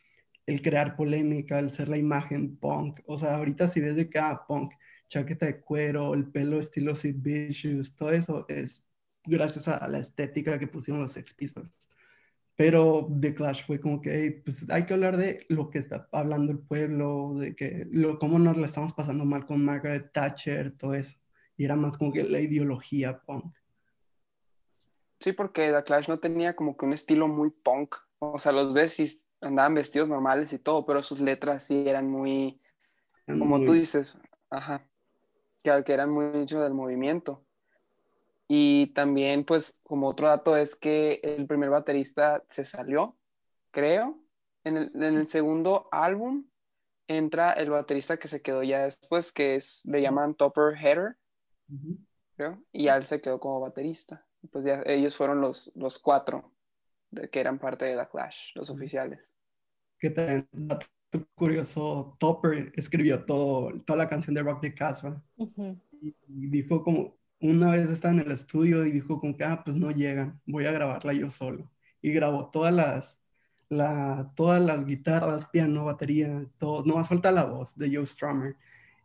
el crear polémica, el ser la imagen punk. O sea, ahorita si ves de cada punk, chaqueta de cuero, el pelo estilo Sid Vicious, todo eso es gracias a la estética que pusieron los Sex Pistols. Pero The Clash fue como que, hey, pues hay que hablar de lo que está hablando el pueblo, de que lo, cómo nos la estamos pasando mal con Margaret Thatcher, todo eso. Y era más como que la ideología punk. Sí, porque The Clash no tenía como que un estilo muy punk, o sea, los ves y andaban vestidos normales y todo, pero sus letras sí eran muy, como Muy- tú dices, ajá, que, que eran mucho del movimiento. Y también, pues, como otro dato es que el primer baterista se salió, creo. En el, en el segundo álbum entra el baterista que se quedó ya después, que es, le llaman Topper Header, creo, y ya él se quedó como baterista. Pues ya ellos fueron los, los cuatro de, que eran parte de The Clash, los oficiales. que también, dato curioso, Topper escribió todo, toda la canción de Rock the Casbah y dijo como, una vez estaba en el estudio y dijo como que, ah, pues no llegan, voy a grabarla yo solo. Y grabó todas las, la, todas las guitarras, piano, batería, todo, no más falta la voz de Joe Strummer.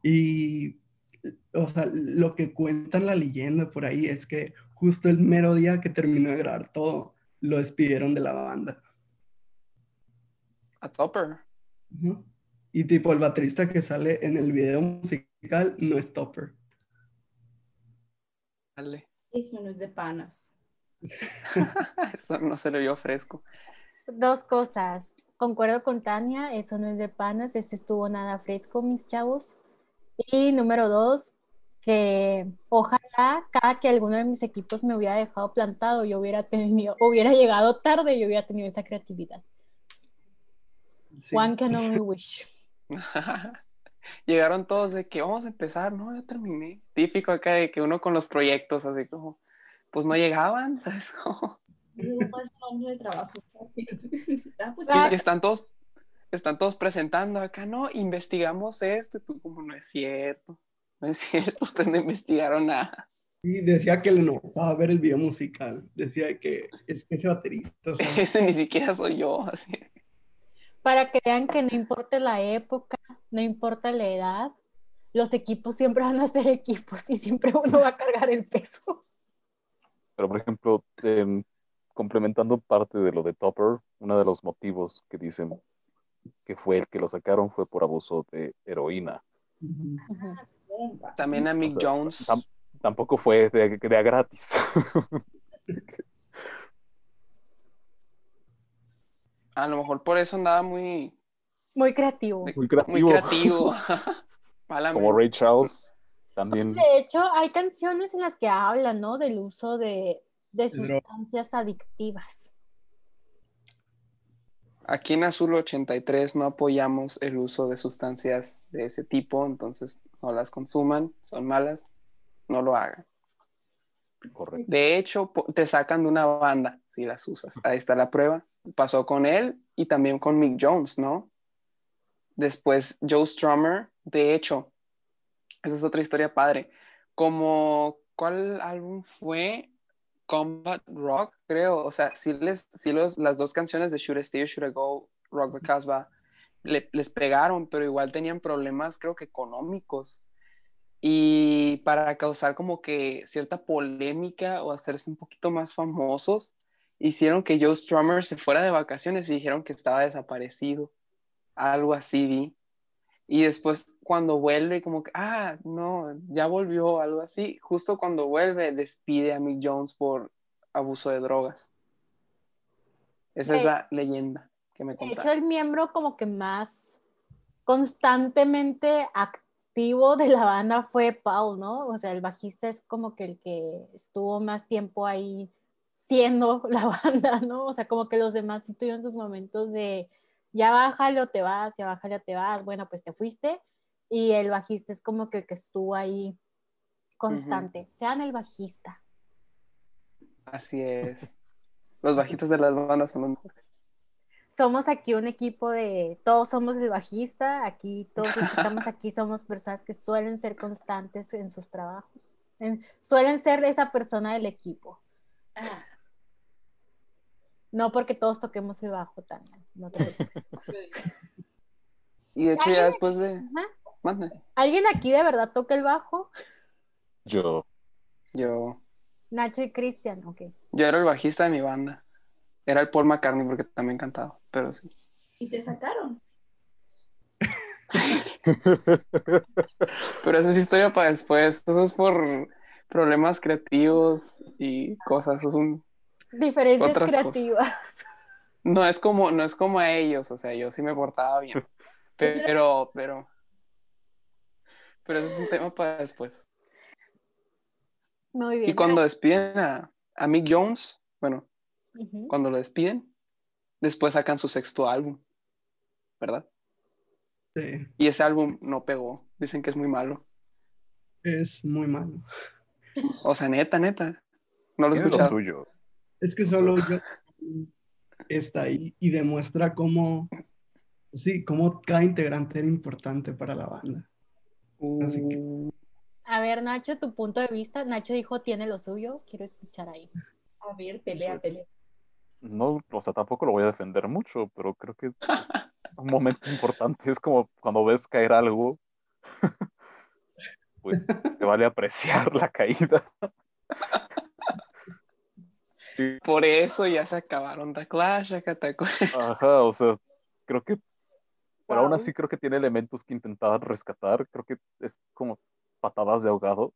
Y, o sea, lo que cuenta la leyenda por ahí es que justo el mero día que terminó de grabar todo, lo despidieron de la banda. A Topper. Y tipo el baterista que sale en el video musical no es Topper. Dale. Eso no es de panas. Eso no se le vio fresco. Dos cosas. Concuerdo con Tania, eso no es de panas, eso estuvo nada fresco, mis chavos. Y número dos, que ojalá cada que alguno de mis equipos me hubiera dejado plantado, yo hubiera tenido, hubiera llegado tarde y yo hubiera tenido esa creatividad. Sí. One can only wish. Llegaron todos de que vamos a empezar, no, ya terminé. Típico acá de que uno con los proyectos, así como, pues no llegaban, ¿sabes? De trabajo. así. Ah, pues, están todos, están todos presentando acá, no, investigamos esto, y tú como, no es cierto, no es cierto, ustedes no investigaron nada. Y decía que le enojaba ver el video musical. Decía que es que ese baterista, o sea, Ese ni siquiera soy yo, así. Para que vean que no importa la época, no importa la edad, los equipos siempre van a ser equipos y siempre uno va a cargar el peso. Pero, por ejemplo, em, complementando parte de lo de Topper, uno de los motivos que dicen que fue el que lo sacaron fue por abuso de heroína. Ujú. También a Mick O sea, Jones. tam- tampoco fue de, de a gratis. A lo mejor por eso andaba muy, Muy creativo. Muy muy creativo. Como Ray Charles, también. De hecho, hay canciones en las que hablan, ¿no? Del uso de, de sustancias adictivas. Aquí en Azul 83 no apoyamos el uso de sustancias de ese tipo, entonces no las consuman, son malas, no lo hagan. Correcto. De hecho, te sacan de una banda si las usas. Ahí está la prueba. Pasó con él y también con Mick Jones, ¿no? Después Joe Strummer, de hecho, esa es otra historia padre. Como, ¿cuál álbum fue? Combat Rock, creo. O sea, sí, les, sí los, las dos canciones de Should I Stay or Should I Go, Rock the Casbah, le- les pegaron, pero igual tenían problemas, creo que económicos. Y para causar como que cierta polémica o hacerse un poquito más famosos, hicieron que Joe Strummer se fuera de vacaciones y dijeron que estaba desaparecido. Algo así vi. Y después cuando vuelve, como que, ah, no, ya volvió, algo así. Justo cuando vuelve, despide a Mick Jones por abuso de drogas. Esa es la leyenda que me De hecho, contaron. el miembro como que más constantemente activo de la banda fue Paul, ¿no? O sea, el bajista es como que el que estuvo más tiempo ahí siendo la banda, ¿no? O sea, como que los demás sí tuvieron sus momentos de ya bájale o te vas, ya bájale o te vas, bueno, pues te fuiste. Y el bajista es como que el que estuvo ahí constante. Sean el bajista. Así es. Los bajistas de las bandas son los mejores. somos aquí un equipo de, todos somos el bajista, aquí todos los que estamos aquí somos personas que suelen ser constantes en sus trabajos, En- suelen ser esa persona del equipo, Ah, no porque todos toquemos el bajo también. No te preocupes. Y de hecho ya después de... Ajá. Mande. ¿Alguien aquí de verdad toca el bajo? Yo, Yo, Nacho y Cristian, ok. yo era el bajista de mi banda. Era el Paul McCartney porque también cantaba, pero sí. y te sacaron. Pero esa es historia para después. Eso es por problemas creativos y cosas. Eso es un... Diferencias Otras cosas. creativas. No es como, no es como a ellos, o sea, yo sí me portaba bien. Pero, pero, pero eso es un tema para después. Muy bien. Y cuando despiden a, a Mick Jones, bueno, cuando lo despiden, después sacan su sexto álbum, ¿verdad? Sí, Y ese álbum no pegó, dicen que es muy malo. es muy malo. O sea, neta, neta. No lo he lo suyo. Es que solo yo está ahí y demuestra cómo, sí, cómo cada integrante era importante para la banda. Así que- Uh, A ver, Nacho, tu punto de vista. Nacho dijo tiene lo suyo. Quiero escuchar ahí. A ver, pelea, Pues, pelea. No, o sea, tampoco lo voy a defender mucho, pero creo que es un momento importante. Es como cuando ves caer algo, pues te vale apreciar la caída. Sí, por eso ya se acabaron The Clash, acá te acuerdas. Ajá, o sea, creo que, pero aún Wow. así creo que tiene elementos que intentaban rescatar. Creo que es como patadas de ahogado,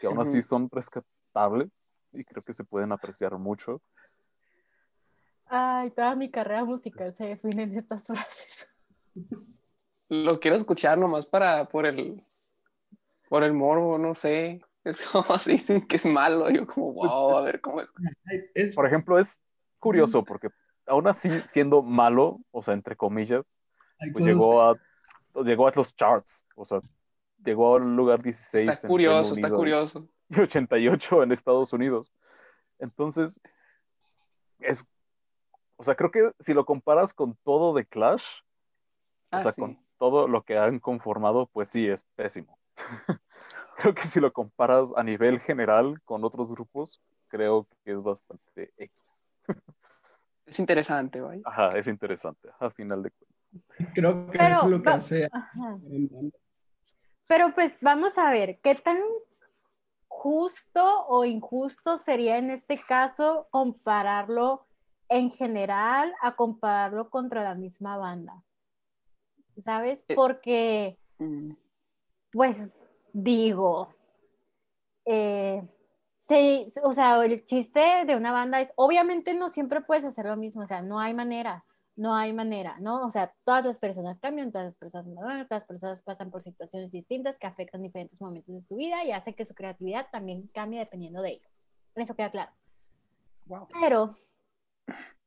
que aún así son rescatables y creo que se pueden apreciar mucho. Ay, toda mi carrera musical se define en estas frases. Lo quiero escuchar nomás para, por el, por el morbo, no sé. Es como así, dicen que es malo. Yo como, Pues, wow, a ver cómo es. Por ejemplo, es curioso porque aún así siendo malo, o sea, entre comillas, pues llegó a llegó a los charts, o sea, llegó al lugar 16. Está curioso, está curioso. Y 88 en Estados Unidos. Entonces, es, o sea, creo que si lo comparas con todo de Clash, o Ah, sea, sí. con todo lo que han conformado, pues sí, es pésimo. creo que si lo comparas a nivel general con otros grupos, creo que es bastante X. Es interesante, ¿vale? Ajá, es interesante, a final de cuentas. Creo que Pero eso es lo que hace. Ajá. Pero pues vamos a ver, ¿qué tan justo o injusto sería en este caso compararlo en general a compararlo contra la misma banda? ¿Sabes? Eh. Porque, Mm, pues, digo, eh, sí, o sea, el chiste de una banda es, obviamente no siempre puedes hacer lo mismo, o sea, no hay manera, no hay manera, ¿no? O sea, todas las personas cambian, todas las personas maduran, todas las personas pasan por situaciones distintas que afectan diferentes momentos de su vida y hacen que su creatividad también cambie dependiendo de ellos. Eso queda claro. wow. Pero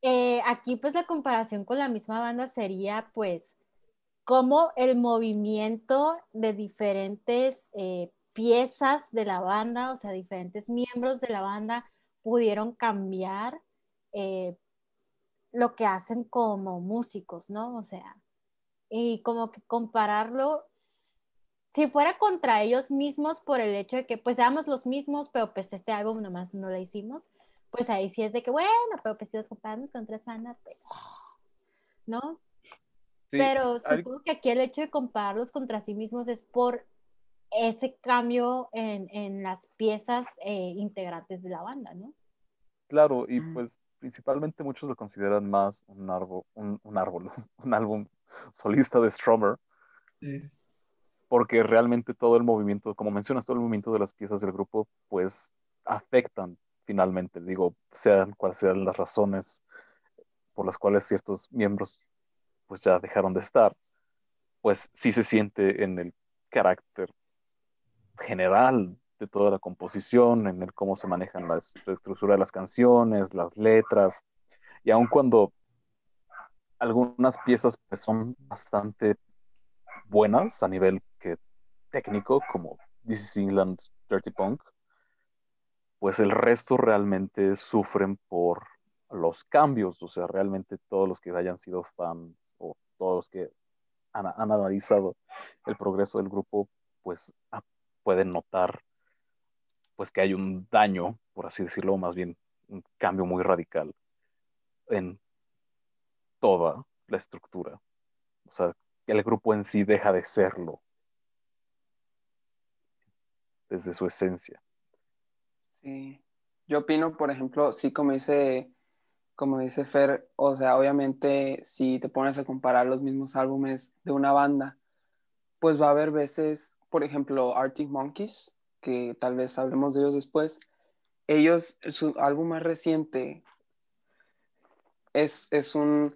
eh, aquí pues la comparación con la misma banda sería pues cómo el movimiento de diferentes eh, piezas de la banda, o sea, diferentes miembros de la banda pudieron cambiar eh, lo que hacen como músicos, ¿no? O sea, y como que compararlo, si fuera contra ellos mismos por el hecho de que pues seamos los mismos, pero pues este álbum nomás no lo hicimos, pues ahí sí es de que, bueno, pero pues si los comparamos con otras bandas, pues, ¿no? Sí, pero supongo que aquí el hecho de compararlos contra sí mismos es por ese cambio en, en las piezas eh, integrantes de la banda, ¿no? Claro, y Mm. pues principalmente muchos lo consideran más un árbol, un, un árbol, un álbum solista de Stromer, Sí. porque realmente todo el movimiento, como mencionas, todo el movimiento de las piezas del grupo, pues afectan finalmente, digo, sean cuales sean las razones por las cuales ciertos miembros pues ya dejaron de estar, pues sí se siente en el carácter general de toda la composición, en el cómo se manejan las, la estructura de las canciones, las letras, y aun cuando algunas piezas pues, son bastante buenas a nivel que técnico, como This is England Dirty Punk, pues el resto realmente sufren por los cambios, o sea, realmente todos los que hayan sido fans todos los que han, analizado el progreso del grupo, pues ah, pueden notar pues que hay un daño, por así decirlo, más bien un cambio muy radical en toda la estructura. O sea, el grupo en sí deja de serlo desde su esencia. Sí. Yo opino, por ejemplo, sí, como dice, como dice Fer, o sea, obviamente si te pones a comparar los mismos álbumes de una banda, pues va a haber veces, por ejemplo, Arctic Monkeys, que tal vez hablemos de ellos después, ellos, su álbum más reciente es, es un,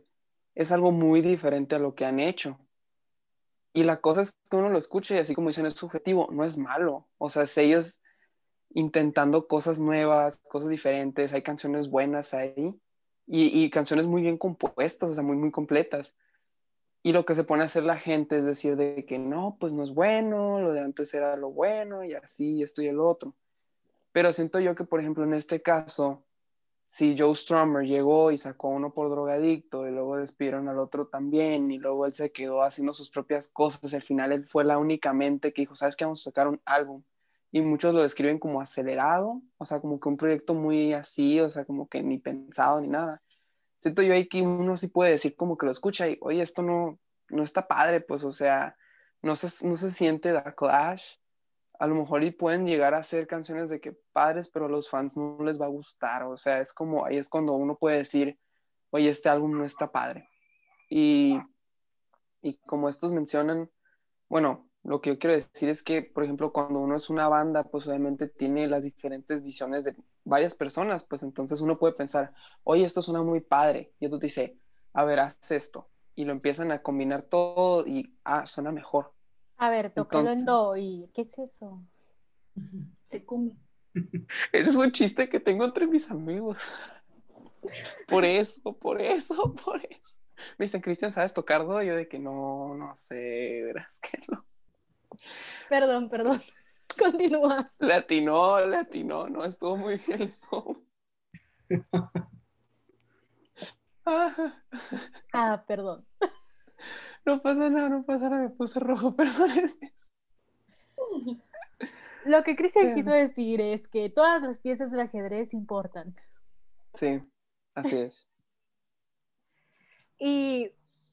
es algo muy diferente a lo que han hecho. Y la cosa es que uno lo escucha y así como dicen es subjetivo, no es malo. O sea, es ellos intentando cosas nuevas, cosas diferentes, hay canciones buenas ahí y, canciones muy bien compuestas, o sea, muy, muy completas. Y lo que se pone a hacer la gente es decir de que no, pues no es bueno, lo de antes era lo bueno y así, esto y el otro. Pero siento yo que, por ejemplo, en este caso, si Joe Strummer llegó y sacó uno por drogadicto y luego despidieron al otro también y luego él se quedó haciendo sus propias cosas, al final él fue la única mente que dijo, ¿sabes qué? Vamos a sacar un álbum. Y muchos lo describen como acelerado, o sea, como que un proyecto muy así, o sea, como que ni pensado ni nada. Siento yo ahí que uno sí puede decir como que lo escucha y, oye, esto no, no está padre, pues, o sea, no se, no se siente The Clash. A lo mejor y pueden llegar a ser canciones de que padres, pero a los fans no les va a gustar. O sea, es como, ahí es cuando uno puede decir, oye, este álbum no está padre. Y, y como estos mencionan, bueno, lo que yo quiero decir es que, por ejemplo, cuando uno es una banda, pues obviamente tiene las diferentes visiones de varias personas, pues entonces uno puede pensar, oye, esto suena muy padre, y otro te dice, a ver, haz esto, y lo empiezan a combinar todo y, ah, suena mejor. A ver, tócalo en do y ¿qué es eso? Se come. Ese es un chiste que tengo entre mis amigos. Por eso, por eso, por eso. Me dicen, Cristian, ¿sabes tocar do? Yo de que no, no sé, verás que no. Perdón, perdón. Continúa. Latino, latino, no, estuvo muy bien. Ah, Ah, perdón. no pasa nada, no pasa nada, me puse rojo, perdón. Lo que Cristian Bien. quiso decir es que todas las piezas del ajedrez importan. Sí, así es. Y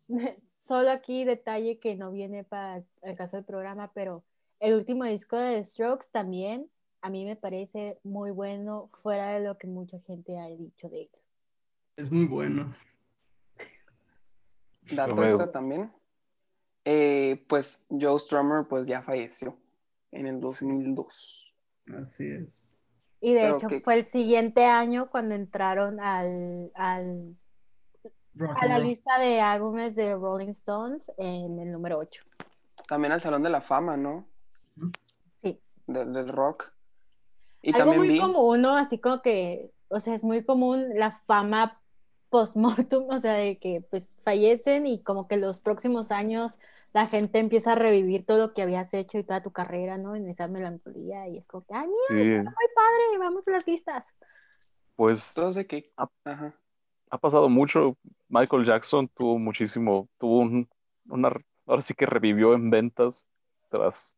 solo aquí detalle que no viene para el caso del programa, pero el último disco de The Strokes también a mí me parece muy bueno, fuera de lo que mucha gente ha dicho de ellos. Es muy bueno. Dato extra también. Eh, pues Joe Strummer pues ya falleció en el 2002. Así es. Y de Pero hecho que- fue el siguiente año cuando entraron al, al- Rock a la roll. lista de álbumes de Rolling Stones en el número 8. También al Salón de la Fama, ¿no? Sí. Del, del rock. Y Algo también muy vi, común, ¿no? Así como que, o sea, es muy común la fama post-mortem, o sea, de que pues fallecen y como que los próximos años la gente empieza a revivir todo lo que habías hecho y toda tu carrera, ¿no? En esa melancolía y es como que, ay, mira, Sí, muy padre, vamos a las listas. pues todos de que, ajá. Ha pasado mucho. Michael Jackson tuvo muchísimo, tuvo un, una, ahora sí que revivió en ventas tras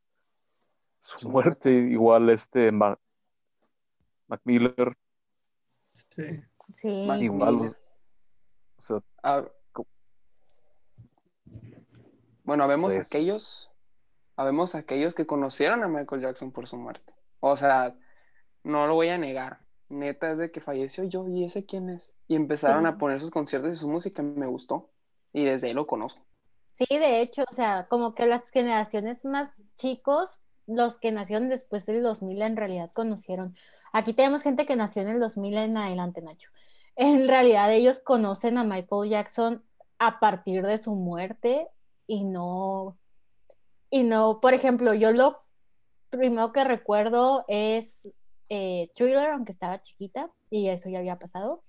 su muerte. Igual este Ma- Mac Miller, Sí. Sí. Mac igual, Miller. o sea, Ah, bueno, habemos Sí, aquellos, habemos aquellos que conocieron a Michael Jackson por su muerte. O sea, no lo voy a negar. Neta es de que falleció yo y ese quién es. Y empezaron Sí. a poner sus conciertos y su música me gustó. Y desde ahí lo conozco. Sí, de hecho, o sea, como que las generaciones más chicos, los que nacieron después del 2000 en realidad conocieron. Aquí tenemos gente que nació en el 2000 en adelante, Nacho. En realidad ellos conocen a Michael Jackson a partir de su muerte y no, y no, por ejemplo, yo lo primero que recuerdo es eh, Thriller, aunque estaba chiquita y eso ya había pasado.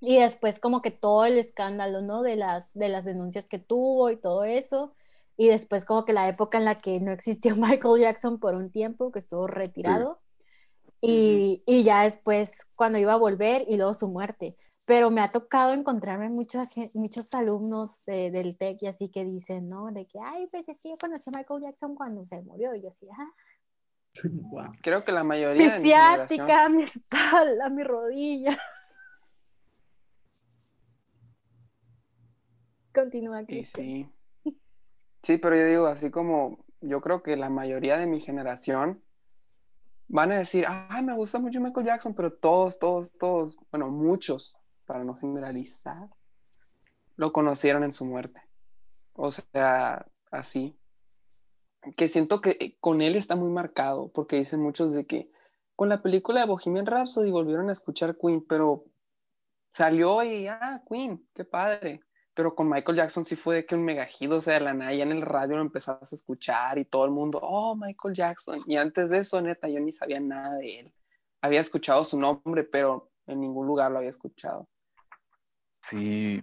Y después como que todo el escándalo, ¿no? De las, de las denuncias que tuvo y todo eso. Y después como que la época en la que no existió Michael Jackson por un tiempo, que estuvo retirado. Y, y ya después cuando iba a volver y luego su muerte. Pero me ha tocado encontrarme mucha gen- muchos alumnos de- del TEC y así que dicen, ¿no? De que, ay, pues es que yo conocí a Michael Jackson cuando se murió. Y yo así, ah, Wow. Creo que la mi mayoría de mi generación. ciática, mi espalda, mi rodilla. Continúa, Y Cristian. sí. Sí, pero yo digo, así como yo creo que la mayoría de mi generación van a decir, ah, me gusta mucho Michael Jackson, pero todos, todos, todos, bueno, muchos, para no generalizar, lo conocieron en su muerte. O sea, así. Que siento que eh, con él está muy marcado, porque dicen muchos de que con la película de Bohemian Rhapsody volvieron a escuchar Queen, pero salió y, ah, Queen, qué padre. Pero con Michael Jackson sí fue de que un megajido, o sea, de la nada, ya en el radio lo empezabas a escuchar y todo el mundo, oh, Michael Jackson. Y antes de eso, neta, yo ni sabía nada de él. Había escuchado su nombre, pero en ningún lugar lo había escuchado. sí,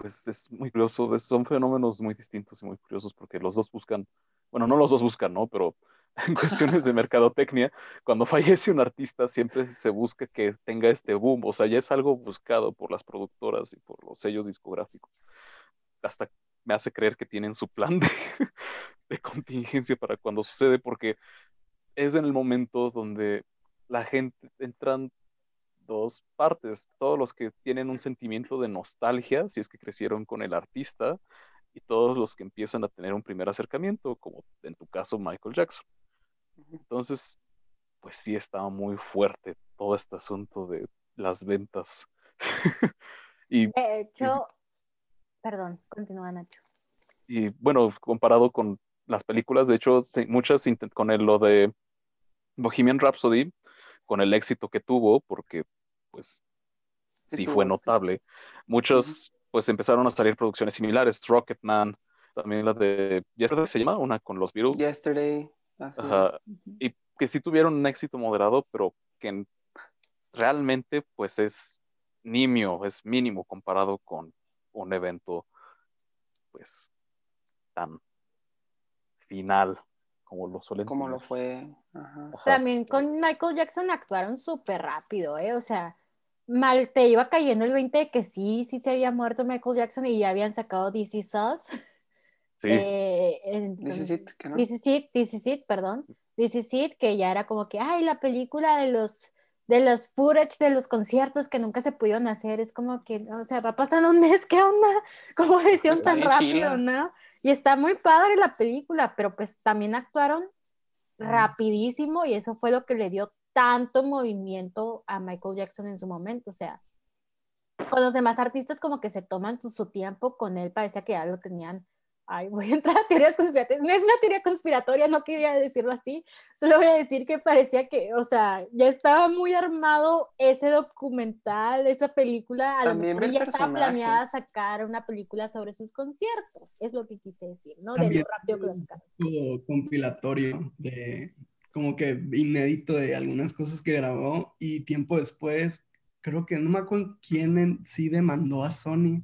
pues es muy curioso, son fenómenos muy distintos y muy curiosos porque los dos buscan, bueno, no los dos buscan, ¿no? Pero en cuestiones de mercadotecnia, cuando fallece un artista siempre se busca que tenga este boom, o sea, ya es algo buscado por las productoras y por los sellos discográficos. Hasta me hace creer que tienen su plan de, de contingencia para cuando sucede, porque es en el momento donde la gente entran dos partes, todos los que tienen un sentimiento de nostalgia, si es que crecieron con el artista, y todos los que empiezan a tener un primer acercamiento, como en tu caso Michael Jackson. Entonces, pues sí estaba muy fuerte todo este asunto de las ventas. y, De hecho, perdón, continúa Nacho. y, bueno, comparado con las películas, de hecho, muchas con el, lo de Bohemian Rhapsody, con el éxito que tuvo, porque pues Sí fue notable. Muchos pues empezaron a salir producciones similares, Rocketman, también la de Yesterday se llama, una con los Beatles, Yesterday. así Ajá, es. y que sí tuvieron un éxito moderado, pero que en- realmente pues es nimio, es mínimo comparado con un evento pues tan final como lo suelen Como lo fue. Ajá. Ajá. También con Michael Jackson actuaron súper rápido, ¿eh? O sea, mal te iba cayendo el 20 de que sí, sí se había muerto Michael Jackson y ya habían sacado This Is Us. Sí, Eh, en- This is it, ¿qué no? This Is It, This Is It, perdón. This Is It, que ya era como que, ay, la película de los de los footage de los conciertos que nunca se pudieron hacer, es como que, o sea, va pasando un mes, ¿qué onda? ¿Cómo lo hicieron Está tan rápido, no? Y está muy padre la película, pero pues también actuaron rapidísimo y eso fue lo que le dio tanto movimiento a Michael Jackson en su momento, o sea, con los demás artistas como que se toman su, su tiempo, con él parecía que ya lo tenían, ay, voy a entrar a teorías conspiratorias, no es una teoría conspiratoria, no quería decirlo así, solo voy a decir que parecía que, o sea, ya estaba muy armado ese documental, esa película, a lo También mejor ve ya el estaba personaje. planeada sacar una película sobre sus conciertos, es lo que quise decir, ¿no? De También lo rápido que lo compilatorio de como que inédito de algunas cosas que grabó y tiempo después, creo que no me acuerdo quién en sí demandó a Sony,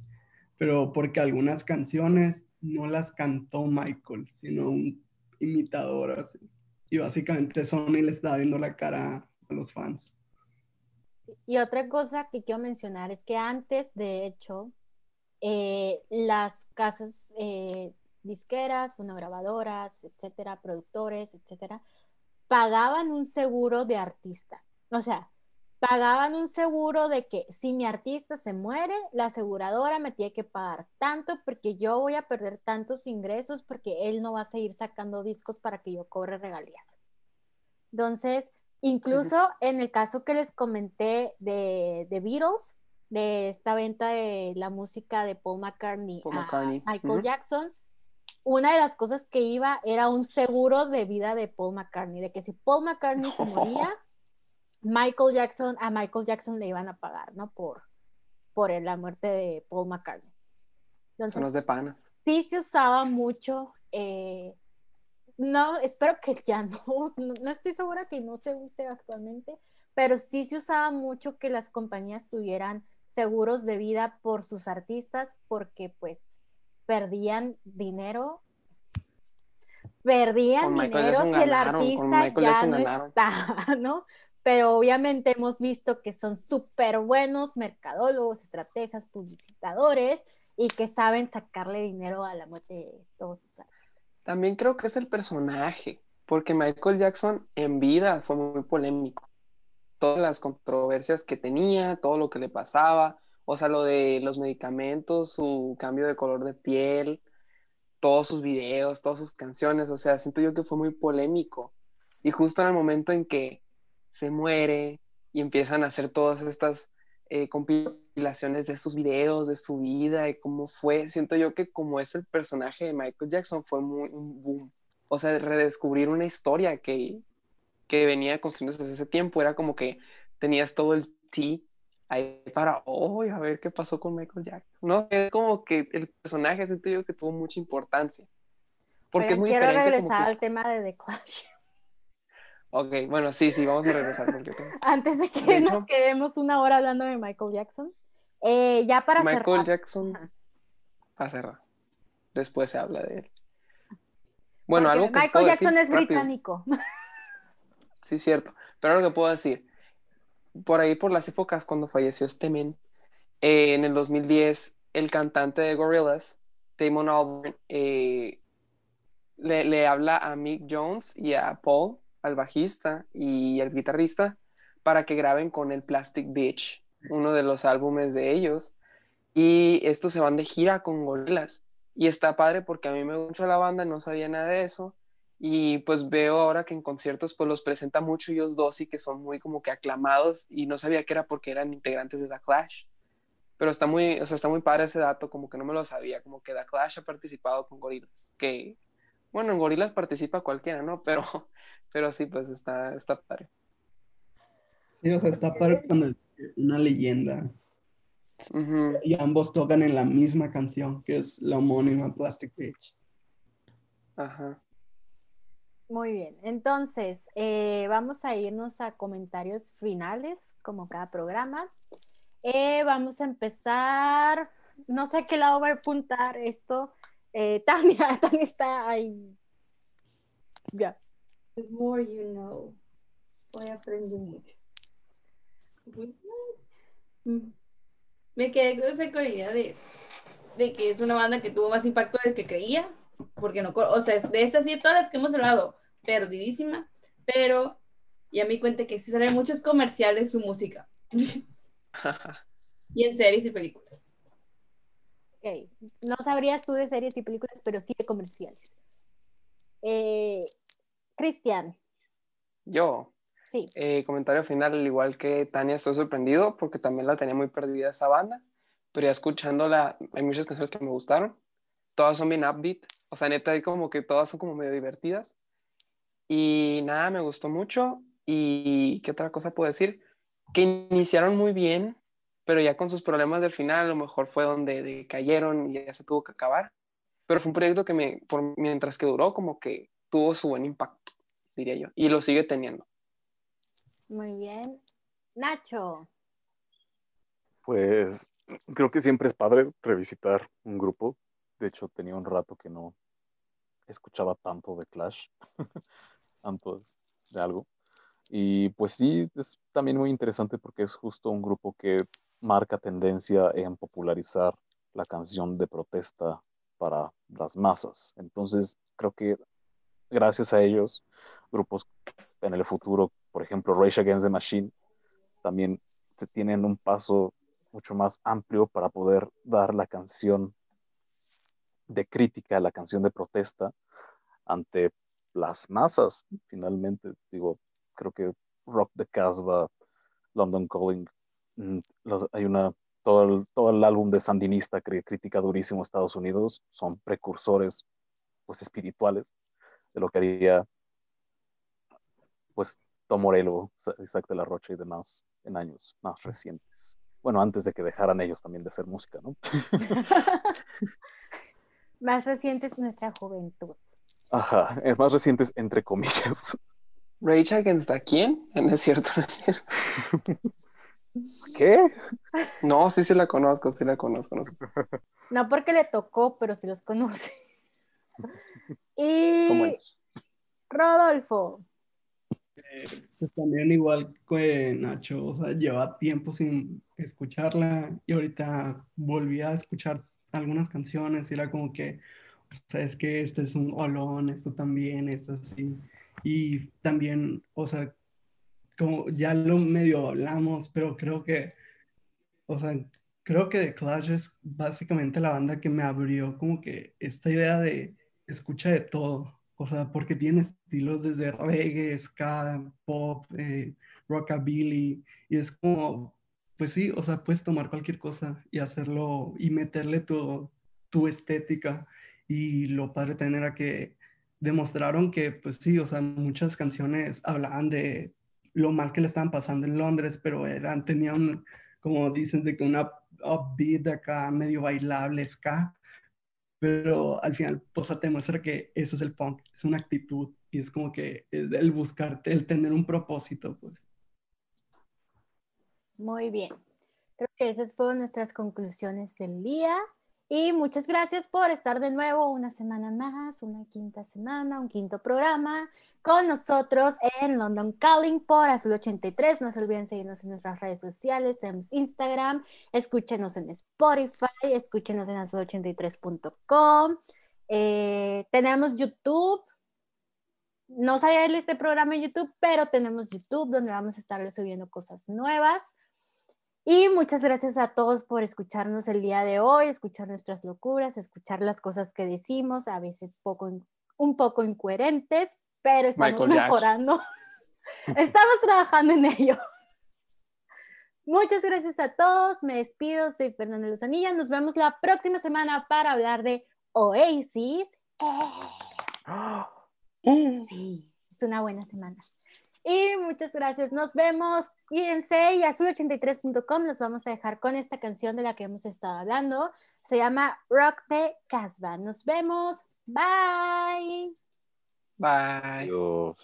pero porque algunas canciones no las cantó Michael, sino un imitador así. Y básicamente Sony le estaba viendo la cara a los fans. Y otra cosa que quiero mencionar es que antes, de hecho, eh, las casas eh, disqueras, bueno, grabadoras, etcétera, productores, etcétera, pagaban un seguro de artista. O sea, pagaban un seguro de que si mi artista se muere, la aseguradora me tiene que pagar tanto porque yo voy a perder tantos ingresos porque él no va a seguir sacando discos para que yo cobre regalías. Entonces, incluso en el caso que les comenté de, de Beatles, de esta venta de la música de Paul McCartney, Paul a McCartney, Michael ujú. Jackson, una de las cosas que iba era un seguro de vida de Paul McCartney, de que si Paul McCartney se moría, Michael Jackson, a Michael Jackson le iban a pagar, ¿no? Por, por la muerte de Paul McCartney. Son los Entonces, de panas. sí se usaba mucho. eh, no, espero que ya no, no, no estoy segura que no se use actualmente, pero sí se usaba mucho que las compañías tuvieran seguros de vida por sus artistas porque pues perdían dinero. Perdían Con dinero si el ganaron, artista ya no ganaron. está, ¿no? Pero obviamente hemos visto que son súper buenos mercadólogos, estrategas, publicitadores y que saben sacarle dinero a la muerte de todos sus. También creo que es el personaje, porque Michael Jackson en vida fue muy polémico. Todas las controversias que tenía, todo lo que le pasaba, o sea, lo de los medicamentos, su cambio de color de piel, todos sus videos, todas sus canciones, o sea, siento yo que fue muy polémico. Y justo en el momento en que se muere y empiezan a hacer todas estas eh, compilaciones de sus videos, de su vida y cómo fue, siento yo que como es el personaje de Michael Jackson fue muy un boom. O sea, redescubrir una historia que, que venía construyéndose desde ese tiempo, era como que tenías todo el tea ahí para, oh, a ver qué pasó con Michael Jackson. No, es como que el personaje, siento yo que tuvo mucha importancia. Porque Oigan, es muy quiero diferente. regresar que- al tema de The Clash. Ok, bueno, sí, sí, vamos a regresar. Porque Antes de que De nos hecho- quedemos una hora hablando de Michael Jackson. Eh, ya para Michael cerrar. Jackson a cerrar. Después se habla de él. Bueno, Porque algo que Michael puedo Jackson decir es rápido. británico. Sí, cierto. Pero algo que puedo decir. Por ahí, por las épocas cuando falleció este eh, en el 2010, el cantante de Gorillaz, Damon Albarn, eh, le, le habla a Mick Jones y a Paul, al bajista y al guitarrista, para que graben con el Plastic Beach, uno de los álbumes de ellos. Y estos se van de gira con Gorillaz. Y está padre porque a mí me gusta la banda, no sabía nada de eso. Y pues veo ahora que en conciertos pues los presenta mucho ellos dos y que son muy como que aclamados y no sabía que era porque eran integrantes de The Clash. Pero está muy, o sea, está muy padre ese dato, como que no me lo sabía, como que The Clash ha participado con Gorillaz, que bueno, en Gorillaz participa cualquiera, ¿no? Pero, pero sí, pues está, está padre. Sí, o sea, está padre cuando es una leyenda Ujú. y ambos tocan en la misma canción, que es la homónima Plastic Beach. Ajá. Muy bien, entonces eh, vamos a irnos a comentarios finales, como cada programa. Eh, vamos a empezar no sé qué lado va a apuntar esto. Eh, Tania, Tania está ahí. Ya. The more you know. Voy aprendiendo mucho. Mm. Me quedé con esa idea de, de que es una banda que tuvo más impacto del que creía, porque no, o sea, de esas y todas las que hemos hablado, perdidísima, pero ya me cuenta que sí salen muchos comerciales su música. y en series y películas. Ok, no sabrías tú de series y películas, pero sí de comerciales. Eh, Cristian. Yo. Sí. Eh, comentario final, al igual que Tania, estoy sorprendido porque también la tenía muy perdida esa banda, pero ya escuchándola, hay muchas canciones que me gustaron. Todas son bien upbeat, o sea, neta, como que todas son como medio divertidas. Y nada, me gustó mucho. ¿Y qué otra cosa puedo decir? Que iniciaron muy bien, pero ya con sus problemas del final, a lo mejor fue donde cayeron y ya se tuvo que acabar. Pero fue un proyecto que me, por, mientras que duró, como que tuvo su buen impacto, diría yo, y lo sigue teniendo. Muy bien. Nacho. Pues creo que siempre es padre revisitar un grupo. De hecho, tenía un rato que no escuchaba tanto de Clash, tanto de algo. Y pues sí, es también muy interesante porque es justo un grupo que marca tendencia en popularizar la canción de protesta para las masas. Entonces, creo que gracias a ellos, grupos en el futuro por ejemplo, Rage Against the Machine, también se tienen un paso mucho más amplio para poder dar la canción de crítica, la canción de protesta ante las masas, finalmente. Digo, creo que Rock the Casbah, London Calling, mm, hay una, todo el, todo el álbum de Sandinista que critica durísimo a Estados Unidos, son precursores pues espirituales de lo que haría pues Tom Morello, Isaac de la Rocha y demás en años más recientes. Bueno, antes de que dejaran ellos también de hacer música, ¿no? más recientes nuestra juventud. Ajá, es más recientes entre comillas. Rage Against a quién? No es cierto, no es cierto. ¿Qué? No, sí, sí la conozco, sí la conozco. No, porque le tocó, pero sí los conoce. y Rodolfo. Pues también igual que Nacho, o sea, lleva tiempo sin escucharla y ahorita volví a escuchar algunas canciones y era como que, o sea, es que este es un olón, esto también, es así. Y también, o sea, como ya lo medio hablamos, pero creo que, o sea, creo que The Clash es básicamente la banda que me abrió como que esta idea de escucha de todo o sea, porque tiene estilos desde reggae, ska, pop, eh, rockabilly, y es como, pues sí, o sea, puedes tomar cualquier cosa y hacerlo y meterle tu, tu estética. Y lo padre tener a que demostraron que, pues sí, o sea, muchas canciones hablaban de lo mal que le estaban pasando en Londres, pero eran, tenían, como dicen, de que una upbeat acá medio bailable, ska, pero al final, pues te muestra que eso es el punk, es una actitud y es como que es el buscarte, el tener un propósito, pues. Muy bien. Creo que esas fueron nuestras conclusiones del día. Y muchas gracias por estar de nuevo una semana más, una quinta semana, un quinto programa con nosotros en London Calling por Azul 83. No se olviden seguirnos en nuestras redes sociales, tenemos Instagram, escúchenos en Spotify, escúchenos en azul83.com. Eh, tenemos YouTube. No sabía de este programa en YouTube, pero tenemos YouTube donde vamos a estar subiendo cosas nuevas. Y muchas gracias a todos por escucharnos el día de hoy, escuchar nuestras locuras, escuchar las cosas que decimos, a veces poco, un poco incoherentes, pero estamos mejorando. estamos trabajando en ello. Muchas gracias a todos. Me despido. Soy Fernanda Luzanilla. Nos vemos la próxima semana para hablar de Oasis. Sí, es una buena semana. Y muchas gracias. Nos vemos. Cuídense y azul83.com nos vamos a dejar con esta canción de la que hemos estado hablando. Se llama Rock the Casbah. Nos vemos. Bye. Bye.